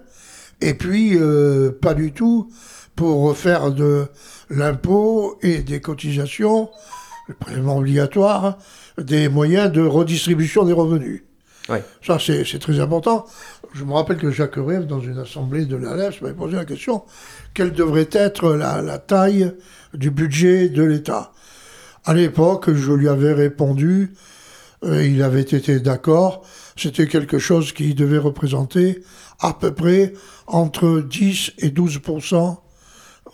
et puis euh, pas du tout pour faire de l'impôt et des cotisations, le prélèvement obligatoire, des moyens de redistribution des revenus. Ça, c'est très important. Je me rappelle que Jacques Rêve, dans une assemblée de l'ALEF, m'avait posé la question quelle devrait être la, la taille du budget de l'État? À l'époque, je lui avais répondu, euh, il avait été d'accord, c'était quelque chose qui devait représenter à peu près entre 10 et 12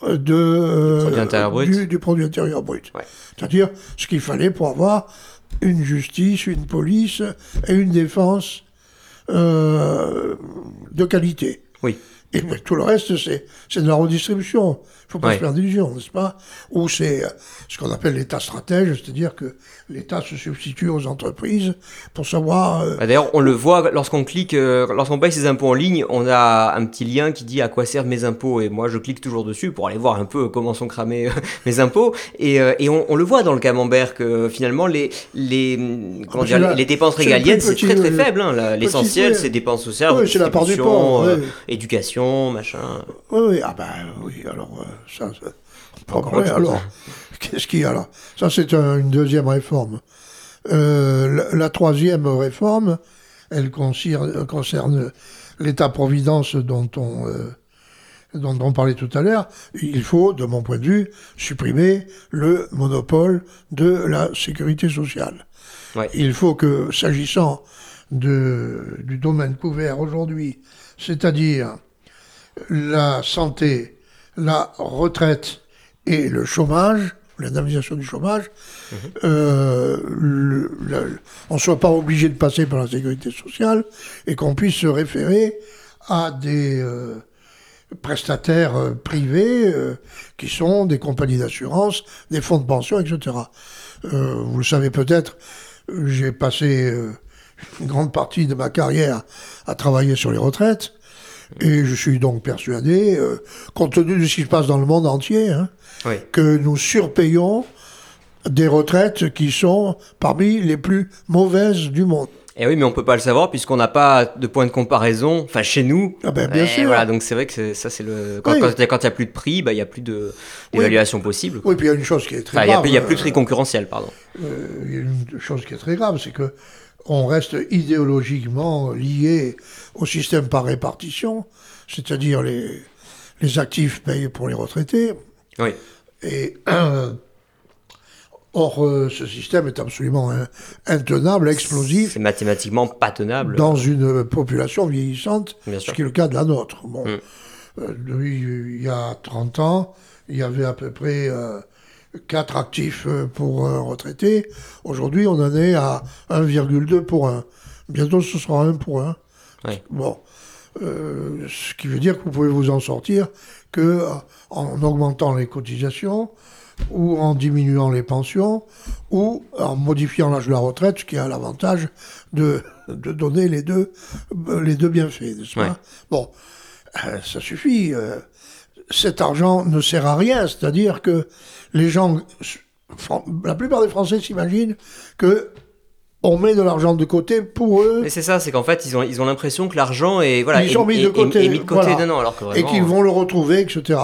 de, euh, intérieur brut. du- du produit intérieur brut. Ouais. C'est-à-dire ce qu'il fallait pour avoir une justice, une police et une défense euh, de qualité. Oui. Et tout le reste, c'est c'est de la redistribution. Il faut pas Ouais. se faire d'illusions, n'est-ce pas? Ou c'est euh, ce qu'on appelle l'État stratège, c'est-à-dire que l'État se substitue aux entreprises pour savoir... euh, Bah, D'ailleurs, on le voit lorsqu'on clique, euh, lorsqu'on paye ses impôts en ligne, on a un petit lien qui dit à quoi servent mes impôts. Et moi, je clique toujours dessus pour aller voir un peu comment sont cramés mes impôts. Et, euh, et on, on le voit dans le camembert que finalement, les, les, comment dire, c'est la- les dépenses régaliennes, c'est très très faible. hein. L'essentiel, ouais. c'est dépenses sociales, Oui, c'est la part du ouais. éducation, machin. Oui, oui, ah ben oui, alors ça. Alors, qu'est-ce qu'il y a là? Ça, c'est un- une deuxième réforme. Euh, la, la troisième réforme, elle concerne, concerne l'État-providence dont on, euh, dont on parlait tout à l'heure. Il faut, de mon point de vue, supprimer le monopole de la sécurité sociale. Ouais. Il faut que, s'agissant de, du domaine couvert aujourd'hui, c'est-à-dire la santé, la retraite et le chômage, l'indemnisation du chômage, euh, le- la- on ne soit pas obligé de passer par la sécurité sociale et qu'on puisse se référer à des euh, prestataires euh, privés euh, qui sont des compagnies d'assurance, des fonds de pension, etc. Euh, vous le savez peut-être, j'ai passé euh, une grande partie de ma carrière à travailler sur les retraites. Et je suis donc persuadé, euh, compte tenu de ce qui se passe dans le monde entier, hein, Oui. que nous surpayons des retraites qui sont parmi les plus mauvaises du monde. Et oui, mais on peut pas le savoir puisqu'on n'a pas de point de comparaison. Enfin, chez nous. Ah ben, bien Et sûr. Voilà, donc c'est vrai que ça, c'est le. Quand Oui. il n'y a plus de prix, bah, il n'y a plus de- d'évaluation possible. Oui, puis il y a une chose qui est très Enfin, grave. il y a plus de euh, prix concurrentiel, pardon. euh, il y a une chose qui est très grave, c'est que on reste idéologiquement lié au système par répartition, c'est-à-dire les, les actifs payés pour les retraités. Oui. Et or, euh, ce système est absolument intenable, explosif C'est mathématiquement pas tenable. dans une population vieillissante, Bien ce qui est le cas de la nôtre. Bon, Mm. euh, depuis, il y a 30 ans, il y avait à peu près 4 actifs euh, pour un retraité. Aujourd'hui, on en est à 1,2 pour 1. Bientôt, ce sera 1 pour 1. Oui. Bon. Euh, ce qui veut dire que vous pouvez vous en sortir que euh, en augmentant les cotisations ou en diminuant les pensions ou en modifiant l'âge de la retraite, ce qui a l'avantage de, de donner les deux, euh, les deux bienfaits, n'est-ce pas? Ouais. Bon, euh, ça suffit. euh, cet argent ne sert à rien, c'est-à-dire que les gens, la plupart des Français s'imaginent que on met de l'argent de côté pour eux Mais c'est ça, c'est qu'en fait, ils ont, ils ont l'impression que l'argent est, voilà, Ils est- sont mis est- de côté, est mis de côté. voilà. Non, alors que et qu'ils vont le retrouver, etc.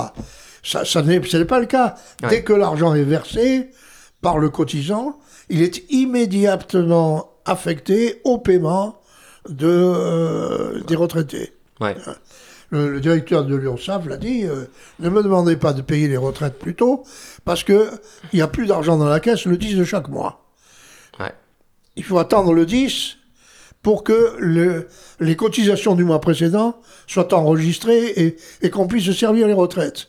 Ça, ça n'est ce n'est pas le cas. Ouais. Dès que l'argent est versé par le cotisant, il est immédiatement affecté au paiement de, euh, des retraités. Ouais. Le, le directeur de l'URSSAF l'a dit, euh, ne me demandez pas de payer les retraites plus tôt, parce qu'il n'y a plus d'argent dans la caisse le 10 de chaque mois. Il faut attendre le 10 pour que le- les cotisations du mois précédent soient enregistrées et, et qu'on puisse servir les retraites.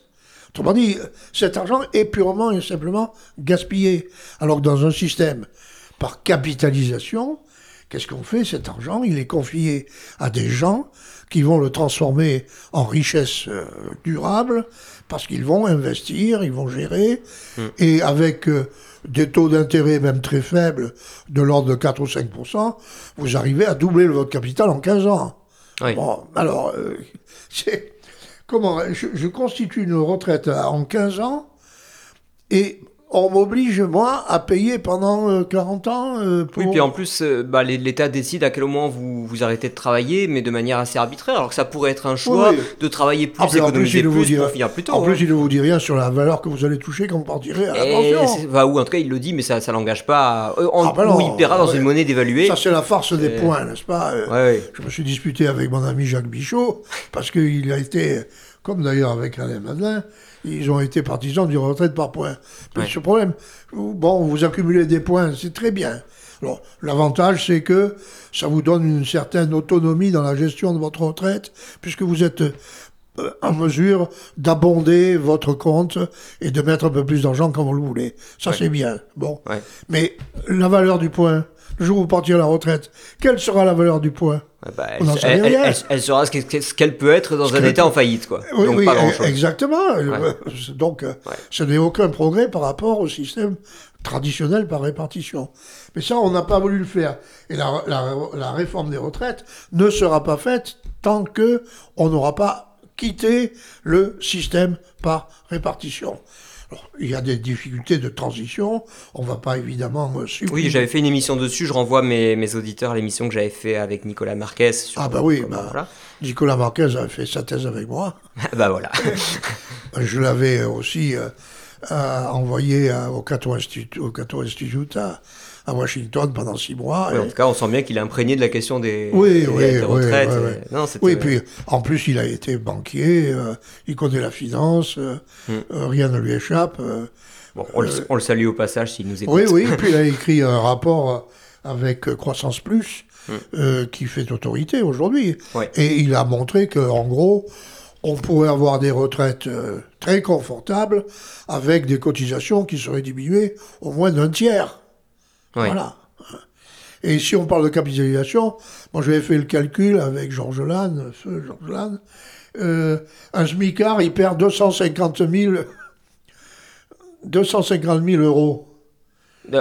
Autrement dit, cet argent est purement et simplement gaspillé. Alors que dans un système par capitalisation, qu'est-ce qu'on fait? Cet argent, il est confié à des gens qui vont le transformer en richesse euh, durable parce qu'ils vont investir, ils vont gérer, et avec euh, des taux d'intérêt même très faibles, de l'ordre de 4 ou 5% vous arrivez à doubler votre capital en 15 ans. Oui. Bon, alors, euh, c'est- comment je, je constitue une retraite en 15 ans et on m'oblige, moi, à payer pendant euh, 40 ans euh, pour... Oui, puis en plus, euh, bah, l'État décide à quel moment vous, vous arrêtez de travailler, mais de manière assez arbitraire, alors que ça pourrait être un choix Oui, oui. de travailler plus, Ah, plus, économiser plus, dit- pour finir plus tôt. En hein. plus, il ne vous dit rien sur la valeur que vous allez toucher quand vous partirez à la pension. bah, ou en tout cas, il le dit, mais ça ne l'engage pas. à- euh, en- Ah, bah ou il paiera dans ouais. une monnaie dévaluée. Ça, c'est la farce des points, n'est-ce pas Euh, Ouais, ouais. Je me suis disputé avec mon ami Jacques Bichot, parce qu'il a été, comme d'ailleurs avec Alain Madelin, ils ont été partisans du retraite par points. Ouais. ce problème, bon, vous accumulez des points, c'est très bien. Alors, l'avantage, c'est que ça vous donne une certaine autonomie dans la gestion de votre retraite, puisque vous êtes en mesure d'abonder votre compte et de mettre un peu plus d'argent quand vous le voulez. Ça, Ouais. c'est bien. Bon. Ouais. Mais la valeur du point, le jour où vous partirez à la retraite, quelle sera la valeur du point? Ouais, bah, elle, sait elle- rien. elle- elle sera ce qu'elle peut être dans un État peut- en faillite, quoi. Oui, Donc oui, pas exactement. Euh, Donc, euh, Ouais. ce n'est aucun progrès par rapport au système traditionnel par répartition. Mais ça, on n'a pas voulu le faire. Et la, la- la réforme des retraites ne sera pas faite tant que on n'aura pas quitté le système par répartition. Alors, il y a des difficultés de transition. On ne va pas évidemment euh, Oui, j'avais fait une émission dessus. Je renvoie mes, mes auditeurs à l'émission que j'avais fait avec Nicolas Marquez. Sur, Ah bah oui, comment- bah. voilà. Nicolas Marquez a fait sa thèse avec moi. bah voilà. Je l'avais aussi euh, euh, envoyé à- au Cato Institute, au Cato Institute à, à Washington pendant six mois. Ouais, Et- en tout cas, on sent bien qu'il est imprégné de la question des, Oui, des- oui, des retraites. oui, et- oui. Non, c'était- Oui, puis en plus, il a été banquier, euh, il connaît la finance, euh, Hmm. euh, rien ne lui échappe. Bon, on, le, on le salue au passage s'il nous écoute. Oui, oui, puis il a écrit un rapport avec Croissance Plus, Hmm. qui fait autorité aujourd'hui. Ouais. Et il a montré qu'en gros, on pourrait avoir des retraites très confortables avec des cotisations qui seraient diminuées au moins d'un tiers. Voilà. Et si on parle de capitalisation, moi j'avais fait le calcul avec Georges Lannes, feu Georges Lannes, euh, un smicard, il perd 250 000, 250 000 euros.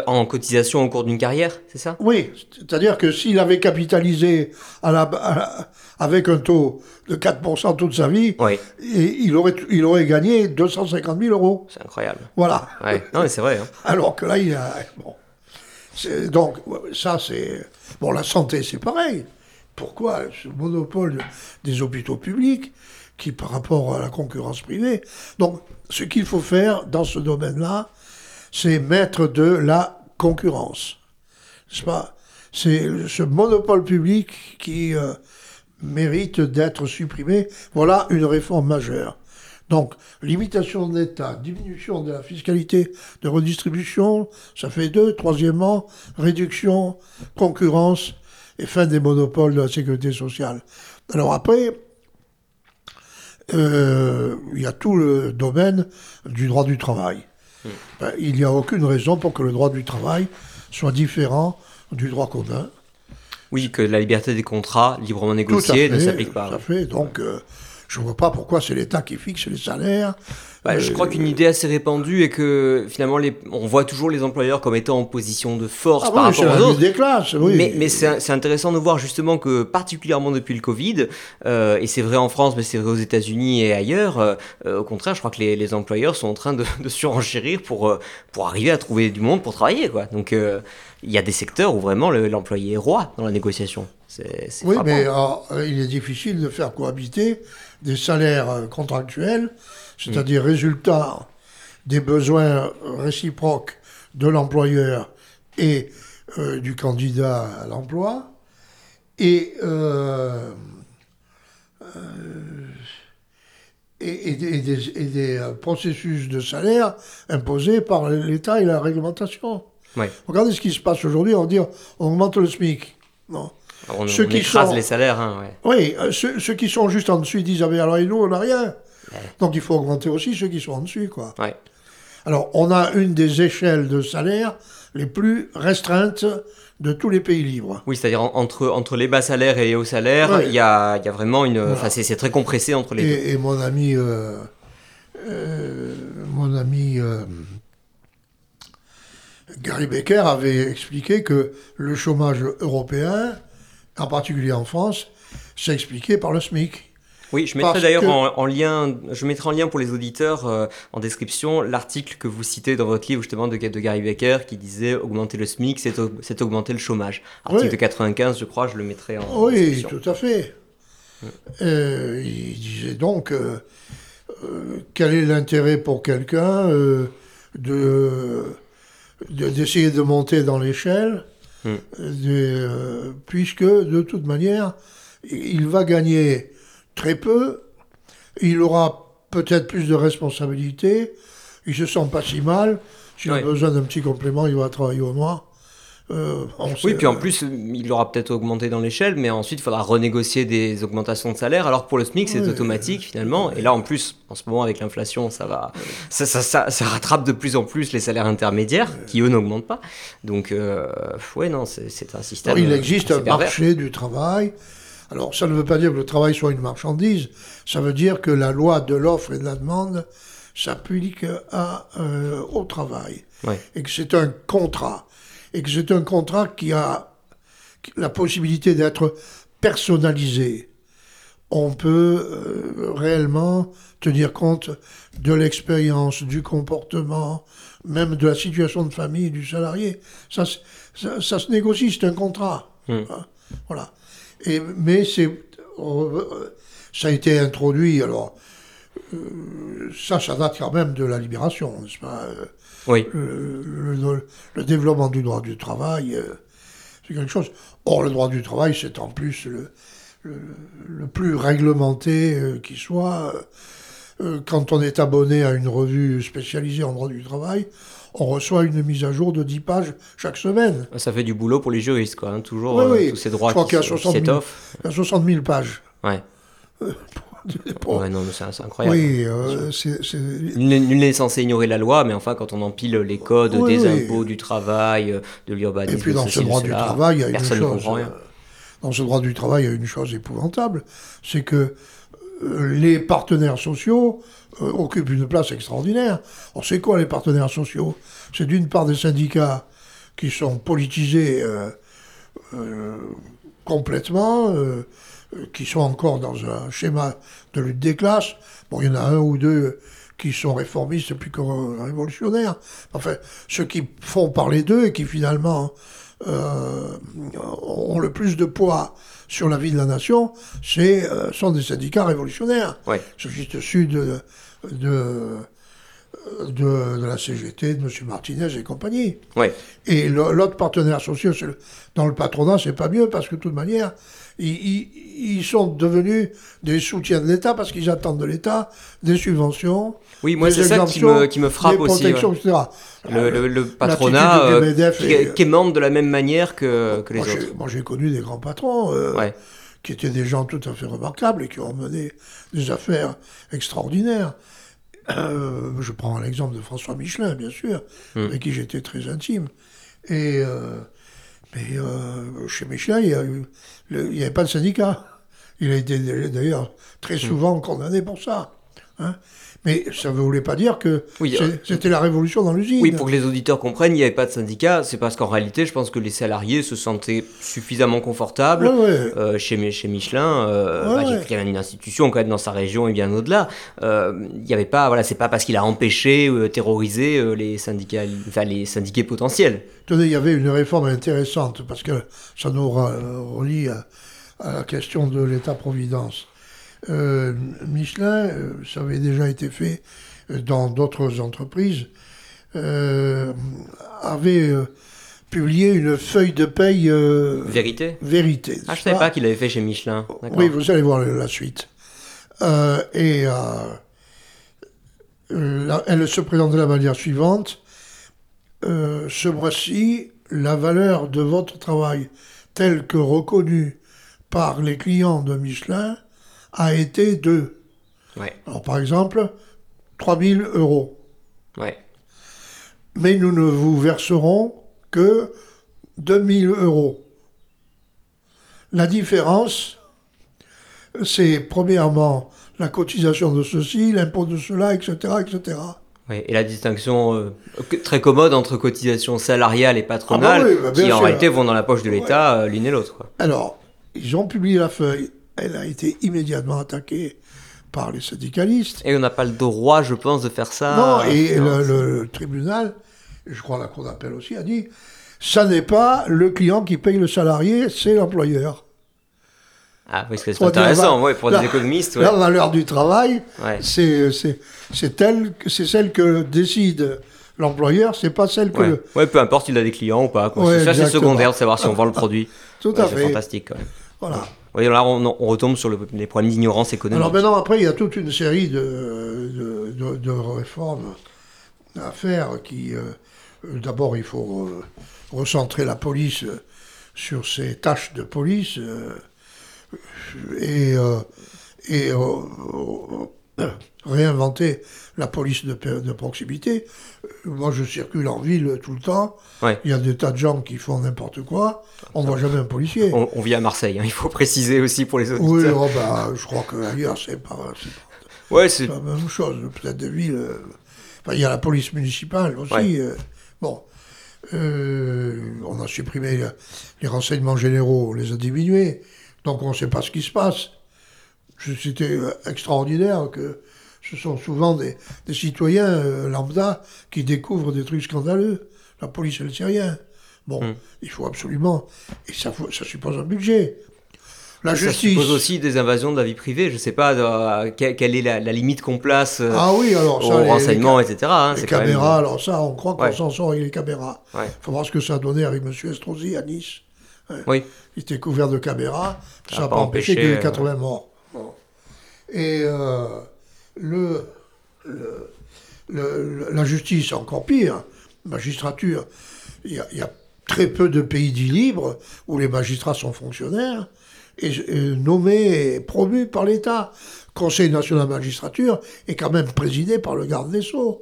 En cotisation au cours d'une carrière, c'est ça? Oui, c'est-à-dire que s'il avait capitalisé à la, à la- avec un taux de 4% toute sa vie, Oui, et il, aurait, il aurait gagné 250 000 euros. c'est incroyable. Voilà. Ouais. Non, mais c'est vrai. hein. Alors que là, il a. Bon. Donc, ça, c'est. Bon, la santé, c'est pareil. Pourquoi ce monopole des hôpitaux publics qui, par rapport à la concurrence privée. Donc, ce qu'il faut faire dans ce domaine-là, c'est mettre de la concurrence. Pas? C'est ce monopole public qui euh, mérite d'être supprimé. Voilà une réforme majeure. Donc, limitation de l'État, diminution de la fiscalité de redistribution, ça fait deux. Troisièmement, réduction, concurrence et fin des monopoles de la sécurité sociale. Alors après, euh, il y a tout le domaine du droit du travail. Hmm. Ben, il n'y a aucune raison pour que le droit du travail soit différent du droit commun. Oui, que la liberté des contrats librement négociés ne s'applique pas. Tout à fait. Donc, euh, je ne vois pas pourquoi c'est l'État qui fixe les salaires. Bah, je crois qu'une idée assez répandue est que finalement, les, on voit toujours les employeurs comme étant en position de force ah par rapport aux autres. Des classes, oui. Mais, mais c'est intéressant de voir justement que, particulièrement depuis le Covid, euh, et c'est vrai en France, mais c'est vrai aux États-Unis et ailleurs, euh, au contraire, je crois que les, les, employeurs sont en train de, de surenchérir pour, euh, pour arriver à trouver du monde pour travailler. Quoi. Donc il y a des secteurs où vraiment l'employé est roi dans la négociation. oui, mais il est difficile de faire cohabiter des salaires contractuels c'est-à-dire résultat des besoins réciproques de l'employeur et euh, du candidat à l'emploi, et, euh, euh, et, des, processus de salaire imposés par l'État et la réglementation. Regardez ce qui se passe aujourd'hui, on dit on augmente le SMIC. Non. On, ceux qui écrase les salaires. Hein, Oui, ceux, ceux, qui sont juste en dessous, ils disent ah, alors et nous, on n'a rien. Donc il faut augmenter aussi ceux qui sont en dessus. Quoi. Alors on a une des échelles de salaire les plus restreintes de tous les pays libres. Oui, c'est-à-dire entre, entre les bas salaires et les hauts salaires, il y, a, y, a, vraiment une... Enfin, c'est très compressé entre les et, deux. Et mon ami... Euh, euh, mon ami... Euh, Gary Becker avait expliqué que le chômage européen, en particulier en France, s'expliquait par le SMIC. Oui, je mettrai d'ailleurs en, lien, je mettrai en lien pour les auditeurs euh, en description l'article que vous citez dans votre livre justement de, de Gary Becker qui disait augmenter le SMIC, c'est augmenter le chômage. Article de 95, je crois, je le mettrai en. Oui, tout à fait. Euh, il disait donc euh, quel est l'intérêt pour quelqu'un de d'essayer de, monter dans l'échelle, hmm. puisque de toute manière, il va gagner très peu. Il aura peut-être plus de responsabilités. Il se sent pas si mal. S'il a besoin d'un petit complément, il va travailler au noir. Euh, oui, puis en plus, il aura peut-être augmenté dans l'échelle, mais ensuite, il faudra renégocier des augmentations de salaire. Alors pour le SMIC, c'est automatique finalement. Et là, en plus, en ce moment, avec l'inflation, ça va, ça, ça, ça, rattrape de plus en plus les salaires intermédiaires, qui eux n'augmentent pas. Donc, euh, ouais, non, c'est un système. il existe un marché du travail alors, ça ne veut pas dire que le travail soit une marchandise, ça veut dire que la loi de l'offre et de la demande s'applique euh, au travail. Et que c'est un contrat. Et que c'est un contrat qui a la possibilité d'être personnalisé. On peut euh, réellement tenir compte de l'expérience, du comportement, même de la situation de famille du salarié. Ça, ça, se négocie, c'est un contrat. Hmm. Hein, voilà mais c'est, ça a été introduit, alors, euh, ça, ça date quand même de la libération, n'est-ce pas euh, Oui. Le, développement du droit du travail, euh, c'est quelque chose. Or, le droit du travail, c'est en plus le, le, plus réglementé qui soit. quand on est abonné à une revue spécialisée en droit du travail, on reçoit une mise à jour de 10 pages chaque semaine. Ça fait du boulot pour les juristes, quoi. Hein, toujours euh, tous ces droits Je crois qu'il y a 60 000, pages. Ouais. Euh, ouais, non, c'est incroyable. Oui, euh, c'est. Nul n'est censé ignorer la loi, mais enfin, quand on empile les codes des impôts, du travail, de l'urbanisme, et puis dans ce droit du travail, il y a une chose. Dans ce droit du travail, il y a une chose épouvantable, c'est que les partenaires sociaux euh, occupe une place extraordinaire. On sait quoi les partenaires sociaux? C'est d'une part des syndicats qui sont politisés euh, euh, complètement, qui sont encore dans un schéma de lutte des classes. Bon, il y en a un ou deux qui sont réformistes plus que révolutionnaires. Enfin, ceux qui font parler d'eux et qui finalement euh, ont le plus de poids sur la vie de la nation, c'est euh, sont des syndicats révolutionnaires. Ouais. Suis issu de, de, de, de la CGT, de M. Martinez et compagnie. Ouais. Et l'autre partenaire social dans le patronat, c'est pas mieux parce que de toute manière, ils, sont devenus des soutiens de l'État parce qu'ils attendent de l'État des subventions. Oui, moi c'est ça qui me, qui me frappe aussi. ouais. etc. Le, le- le L'attitude patronat euh, qui, est- qui est membre de la même manière que, que les moi, autres. moi, j'ai connu des grands patrons euh, Ouais. qui étaient des gens tout à fait remarquables et qui ont mené des affaires extraordinaires. Euh, je prends l'exemple de François Michelin, bien sûr, Hmm. avec qui j'étais très intime. Et euh, mais euh, chez Michelin, il n'y avait pas de syndicat. Il a été d'ailleurs très Hmm. souvent condamné pour ça. hein. Mais ça ne voulait pas dire que Oui, euh, c'était la révolution dans l'usine. Oui, pour que les auditeurs comprennent, il n'y avait pas de syndicat. C'est parce qu'en réalité, je pense que les salariés se sentaient suffisamment confortables. Ouais, ouais. Euh, chez, Mi- chez Michelin, euh, Ouais, bah, est quand même une institution quand même dans sa région et bien au-delà. Euh, Il n'y avait pas, voilà, c'est pas parce qu'il a empêché, euh, terrorisé les syndicats, enfin les syndiqués potentiels. Tenez, il y avait une réforme intéressante, parce que ça nous relie à, à la question de l'État-providence. Euh, Michelin, euh, ça avait déjà été fait euh, dans d'autres entreprises, euh, avait publié une feuille de paye Vérité? vérité. Ah, je n'est-ce savais pas qu'il l'avait fait chez Michelin. Oui, vous allez voir la suite. Et elle se présente de la manière suivante. Euh, ce mois-ci, la valeur de votre travail, telle que reconnue par les clients de Michelin, a été de, Ouais, alors par exemple, 3000 euros. ouais. Mais nous ne vous verserons que 2000 euros. La différence, c'est premièrement la cotisation de ceci, l'impôt de cela, etc., etc. Et la distinction euh, très commode entre cotisation salariale et patronale, Ah bah oui, bah qui en réalité vont dans la poche de l'État euh, l'une et l'autre. Alors, ils ont publié la feuille. Elle a été immédiatement attaquée par les syndicalistes. Et on n'a pas le droit, je pense, de faire ça. non, et le, tribunal, je crois la cour d'appel aussi, a dit ça n'est pas le client qui paye le salarié, c'est l'employeur. Ah, parce que c'est intéressant, ouais, pour la- des économistes. Ouais. La valeur du travail, Ouais. c'est c'est- c'est c'est celle que décide l'employeur, c'est pas celle que le- Ouais, peu importe s'il a des clients ou pas. ça, c'est secondaire de savoir si on vend le produit. Tout à c'est fait. fantastique quand même. Voilà. Oui, là, on, retombe sur le- les problèmes d'ignorance économique. Alors maintenant, après, il y a toute une série de, de, réformes à faire qui, euh, d'abord, il faut recentrer la police sur ses tâches de police euh, et, euh, et réinventer la police de, proximité. Euh, Moi, je circule en ville tout le temps. Ouais. Il y a des tas de gens qui font n'importe quoi. On ne voit jamais un policier. On, on vit à Marseille, hein, il faut préciser aussi pour les Oui, auditeurs. oh, bah, je crois qu'ailleurs, c'est pas, pas Ouais, c'est la même chose, peut-être des villes. euh, Enfin, il y a la police municipale aussi. Ouais. euh, bon, Euh, on a supprimé les renseignements généraux, on les a diminués, donc on ne sait pas ce qui se passe. C'était euh, extraordinaire que ce sont souvent des, des citoyens euh, lambda qui découvrent des trucs scandaleux. La police, elle ne sait rien. Bon, Hmm. il faut absolument. Et ça, faut- ça suppose un budget. La Ça justice. suppose aussi des invasions de la vie privée. Je sais pas euh, quelle, est la, la limite qu'on place euh, Ah oui, alors ça, les- les renseignements, etc. hein, Les c'est quand même- caméras, alors ça, on croit qu'on Ouais. s'en sort avec les caméras. Ouais. faut voir ce que ça a donné avec M. Estrosi à Nice. Oui, Il était couvert de caméras, ça Ça n'a pas empêché empêché, qu'il y ait euh, 80 morts. Et euh, le, le- le- la justice, encore pire, magistrature, il y, a- il y a très peu de pays dits libres où les magistrats sont fonctionnaires et, et nommés et promus par l'État. Conseil national de magistrature est quand même présidé par le garde des Sceaux.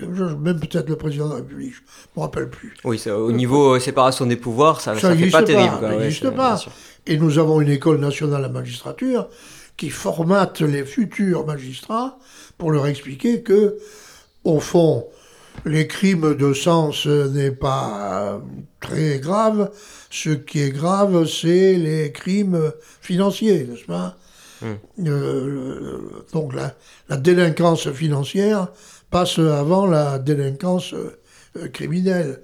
Même peut-être le président de la République, je ne me rappelle plus. oui au niveau euh, séparation des pouvoirs, ça, Ça ça fait n'existe pas pas, terrible. quoi, ça n'existe pas. Et nous avons une école nationale de la magistrature qui formate les futurs magistrats pour leur expliquer que, au fond, les crimes de ce n'est pas euh, très grave. Ce qui est grave, c'est les crimes financiers, n'est-ce pas? Hmm. donc la, la, délinquance financière passe avant la délinquance criminelle.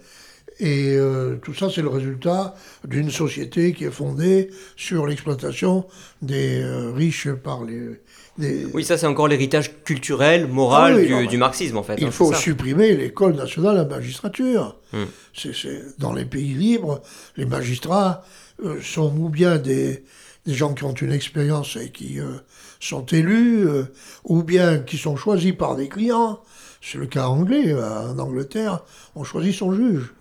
Et tout ça, c'est le résultat d'une société qui est fondée sur l'exploitation des riches par les, oui, ça c'est encore l'héritage culturel, moral ah du, marxisme en fait. Il hein, faut supprimer l'école nationale la magistrature. C'est, dans les pays libres, les magistrats euh, sont ou bien des, des, gens qui ont une expérience et qui euh, sont élus, euh, ou bien qui sont choisis par des clients. C'est le cas anglais. En Angleterre, on choisit son juge.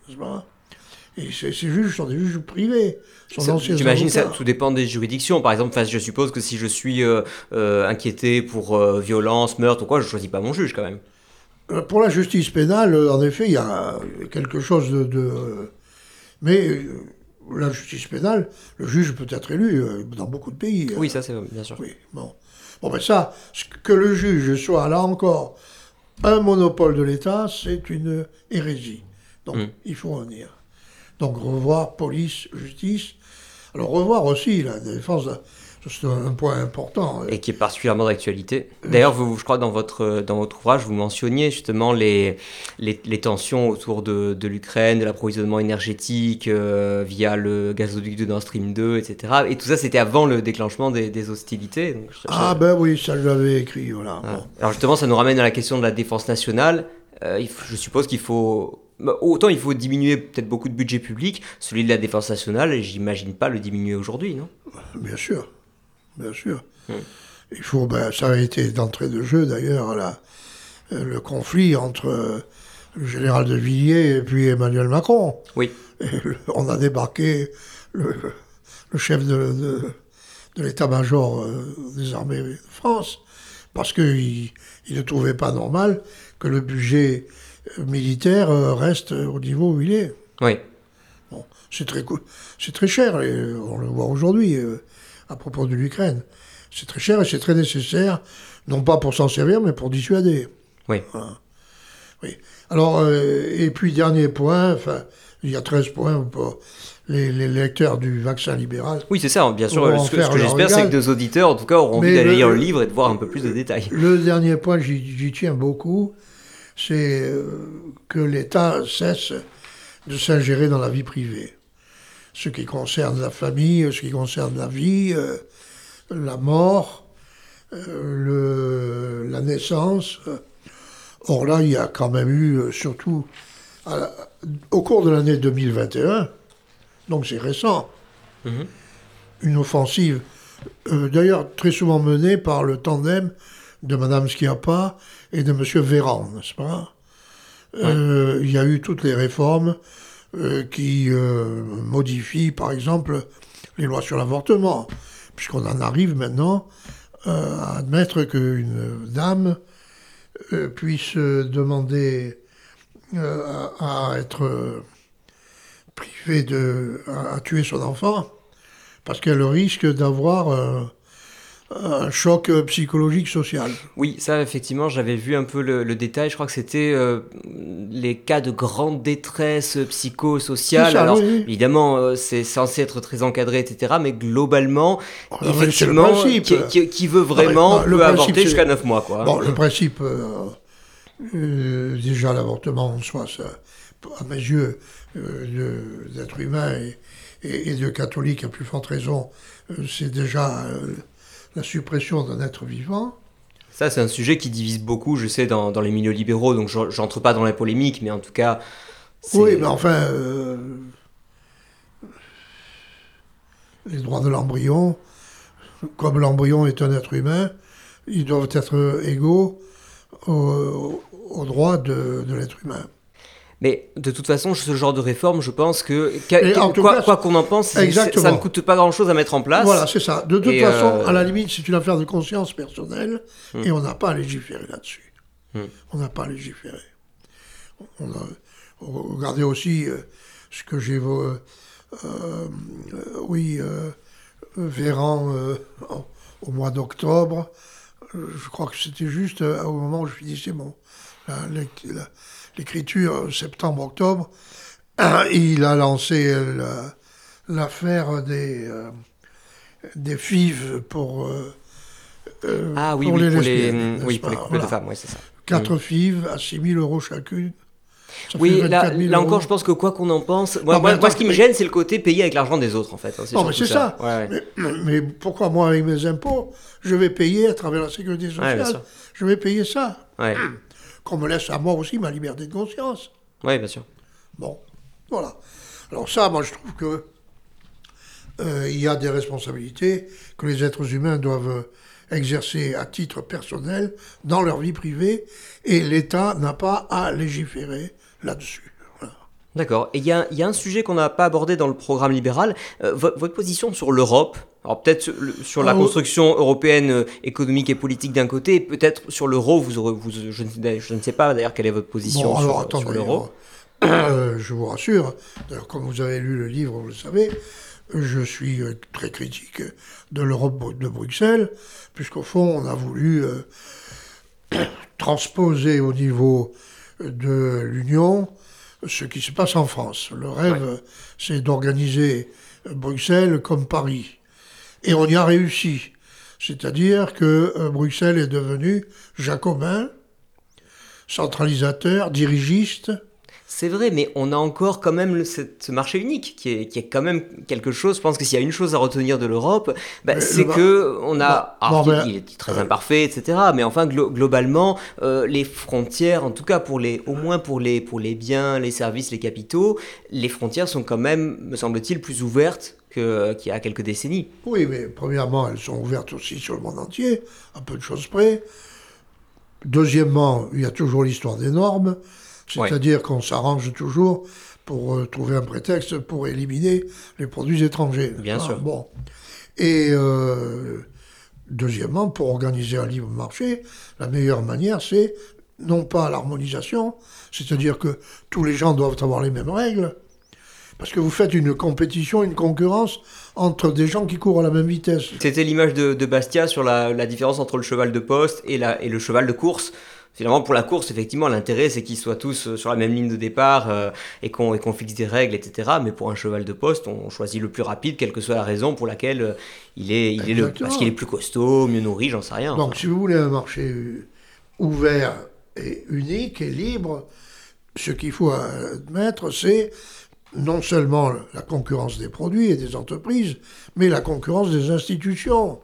Et ces, juges sont des juges privés. J'imagine ça tout dépend des juridictions. Par exemple, je suppose que si je suis euh, euh, inquiété pour euh, violence, meurtre ou quoi, je choisis pas mon juge quand même. Pour la justice pénale, en effet, il y a quelque chose de. Mais la justice pénale, le juge peut être élu dans beaucoup de pays. Oui, ça c'est bien sûr. Oui, bon. Bon, ben ça, que le juge soit là encore un monopole de l'État, c'est une hérésie. Donc, hmm. il faut en dire. Donc revoir police, justice. Alors revoir aussi la défense, c'est un point important. Et qui est particulièrement d'actualité. D'ailleurs, vous, je crois dans votre, dans votre ouvrage, vous mentionniez justement les, les, tensions autour de, de l'Ukraine, de l'approvisionnement énergétique euh, via le gazoduc de Nord Stream 2, etc. Et tout ça, c'était avant le déclenchement des, hostilités. ah ben oui, ça j'avais écrit, voilà. Alors justement, ça nous ramène à la question de la défense nationale. Euh, je suppose qu'il faut bah, autant il faut diminuer peut-être beaucoup de budget public, celui de la défense nationale, j'imagine pas le diminuer aujourd'hui, non? Bien sûr, bien sûr. Hmm. Il faut, ben, ça a été d'entrée de jeu d'ailleurs, euh, le conflit entre euh, le général de Villiers et puis Emmanuel Macron. Oui. on a débarqué le, chef de, de, l'état-major euh, des armées de France parce qu'il il ne trouvait pas normal que le budget militaire euh, reste au niveau où il est. Oui. Bon, c'est très, c'est très cher, on le voit aujourd'hui euh, à propos de l'Ukraine. C'est très cher et c'est très nécessaire, non pas pour s'en servir, mais pour dissuader. Oui. Oui. Alors, euh, et puis dernier point, enfin, il y a 13 points pour les, les lecteurs du vaccin libéral. Oui, c'est ça, bien sûr. Ce, que, j'espère, c'est que nos auditeurs, en tout cas, auront envie d'aller lire le livre et de voir un peu plus de détails. Le dernier point, j'y tiens beaucoup, c'est euh, que l'État cesse de s'ingérer dans la vie privée. Ce qui concerne la famille, ce qui concerne la vie, euh, la mort, euh, la naissance. Or là, il y a quand même eu, surtout au cours de l'année 2021, donc c'est récent, mhm. une offensive, d'ailleurs très souvent menée par le tandem de Mme Schiappa et de M. Véran, n'est-ce pas? Euh, Il y a eu toutes les réformes euh, qui euh, modifient, par exemple, les lois sur l'avortement, puisqu'on en arrive maintenant à admettre qu'une dame puisse demander à, être privée de. à, tuer son enfant, parce qu'elle risque d'avoir un choc euh, psychologique social. Oui, ça effectivement, j'avais vu un peu le, détail. Je crois que c'était euh, les cas de grande détresse psychosociale. Alors évidemment, euh, c'est censé être très encadré, etc. Mais globalement, effectivement, qui, veut vraiment le peut avorter jusqu'à 9 mois. Quoi. Bon, le principe, déjà l'avortement en soi, ça, à mes yeux, d'être humain et, et, de catholique à plus forte raison, c'est déjà la suppression d'un être vivant. Ça, c'est un sujet qui divise beaucoup, je sais, dans, les milieux libéraux, donc j'entre pas dans la polémique, mais en tout cas. Oui, mais enfin, euh, les droits de l'embryon, comme l'embryon est un être humain, ils doivent être égaux aux, droits de l'être humain. Mais de toute façon, ce genre de réforme, je pense que, quoi qu'on en pense, ça ne coûte pas grand-chose à mettre en place. Voilà, c'est ça. De toute façon, euh, à la limite, c'est une affaire de conscience personnelle hmm. et on n'a pas à légiférer là-dessus. Hmm. On n'a pas à légiférer. On a, regardez aussi euh, ce que j'ai... Euh, euh, oui, Véran, au mois d'octobre, je crois que c'était juste au moment où je finissais mon... La, l'écriture septembre-octobre, il a lancé l'affaire des, euh, des FIV pour, euh, euh, Ah oui, pour oui, les pour les, lesbiennes, n'est-ce oui, pour les pas couples de Voilà. femmes, oui, c'est ça. Quatre fives à 6 000 euros chacune. Ça Oui, là, 24 000 là encore, euros. je pense que quoi qu'on en pense, moi, Non, moi- mais moi, attends, ce qui me gêne, c'est le côté payé avec l'argent des autres, en fait. hein, Non, mais c'est ça. Ouais, ouais. Mais, mais pourquoi moi, avec mes impôts, je vais payer à travers la sécurité sociale? Je vais payer ça. Qu'on me laisse à moi aussi ma liberté de conscience. Ouais, bien sûr. Bon, voilà. Alors ça, moi, je trouve que euh, il y a des responsabilités que les êtres humains doivent euh, exercer à titre personnel dans leur vie privée, et l'État n'a pas à légiférer là-dessus. D'accord. Et il y a, il y a un sujet qu'on n'a pas abordé dans le programme libéral. Euh, vo- votre position sur l'Europe, alors peut-être sur, la Ah, construction européenne euh, économique et politique d'un côté, et peut-être sur l'euro, vous aurez, vous, je, ne, je ne sais pas d'ailleurs quelle est votre position Bon, sur, alors sur attendez, l'euro. euh, je vous rassure, d'ailleurs, comme vous avez lu le livre, vous le savez, je suis euh, très critique de l'Europe de Bruxelles, puisqu'au fond, on a voulu euh, transposer au niveau de l'Union ce qui se passe en France. Le rêve, c'est d'organiser Bruxelles comme Paris. Et on y a réussi. C'est-à-dire que euh, Bruxelles est devenu jacobin, centralisateur, dirigiste. C'est vrai, mais on a encore quand même le- cette- ce marché unique qui est, qui est quand même quelque chose. Je pense que s'il y a une chose à retenir de l'Europe, bah, c'est que on a. Bon, alors, bon, il- il est très imparfait, etc. Mais enfin, glo- globalement, euh, les frontières, en tout cas pour les, au moins pour les, pour les biens, les services, les capitaux, les frontières sont quand même, me semble-t-il, plus ouvertes que- qu'il y a quelques décennies. Oui, mais premièrement, elles sont ouvertes aussi sur le monde entier, à peu de choses près. Deuxièmement, il y a toujours l'histoire des normes, c'est-à-dire qu'on s'arrange toujours pour euh, trouver un prétexte pour éliminer les produits étrangers. Bien sûr. Bon. Et euh, deuxièmement, pour organiser un libre marché, la meilleure manière, c'est non pas l'harmonisation, c'est-à-dire que tous les gens doivent avoir les mêmes règles, parce que vous faites une compétition, une concurrence entre des gens qui courent à la même vitesse. C'était l'image de, de Bastia sur la, la différence entre le cheval de poste et, la, et le cheval de course. Finalement, pour la course, effectivement, l'intérêt, c'est qu'ils soient tous euh, sur la même ligne de départ euh, et qu'on fixe des règles, etc. Mais pour un cheval de poste, on choisit le plus rapide, quelle que soit la raison pour laquelle euh, il est, il est le, Exactement. parce qu'il est plus costaud, mieux nourri, j'en sais rien. Donc, si vous voulez un marché euh, ouvert et unique et libre, ce qu'il faut admettre, c'est non seulement la concurrence des produits et des entreprises, mais la concurrence des institutions.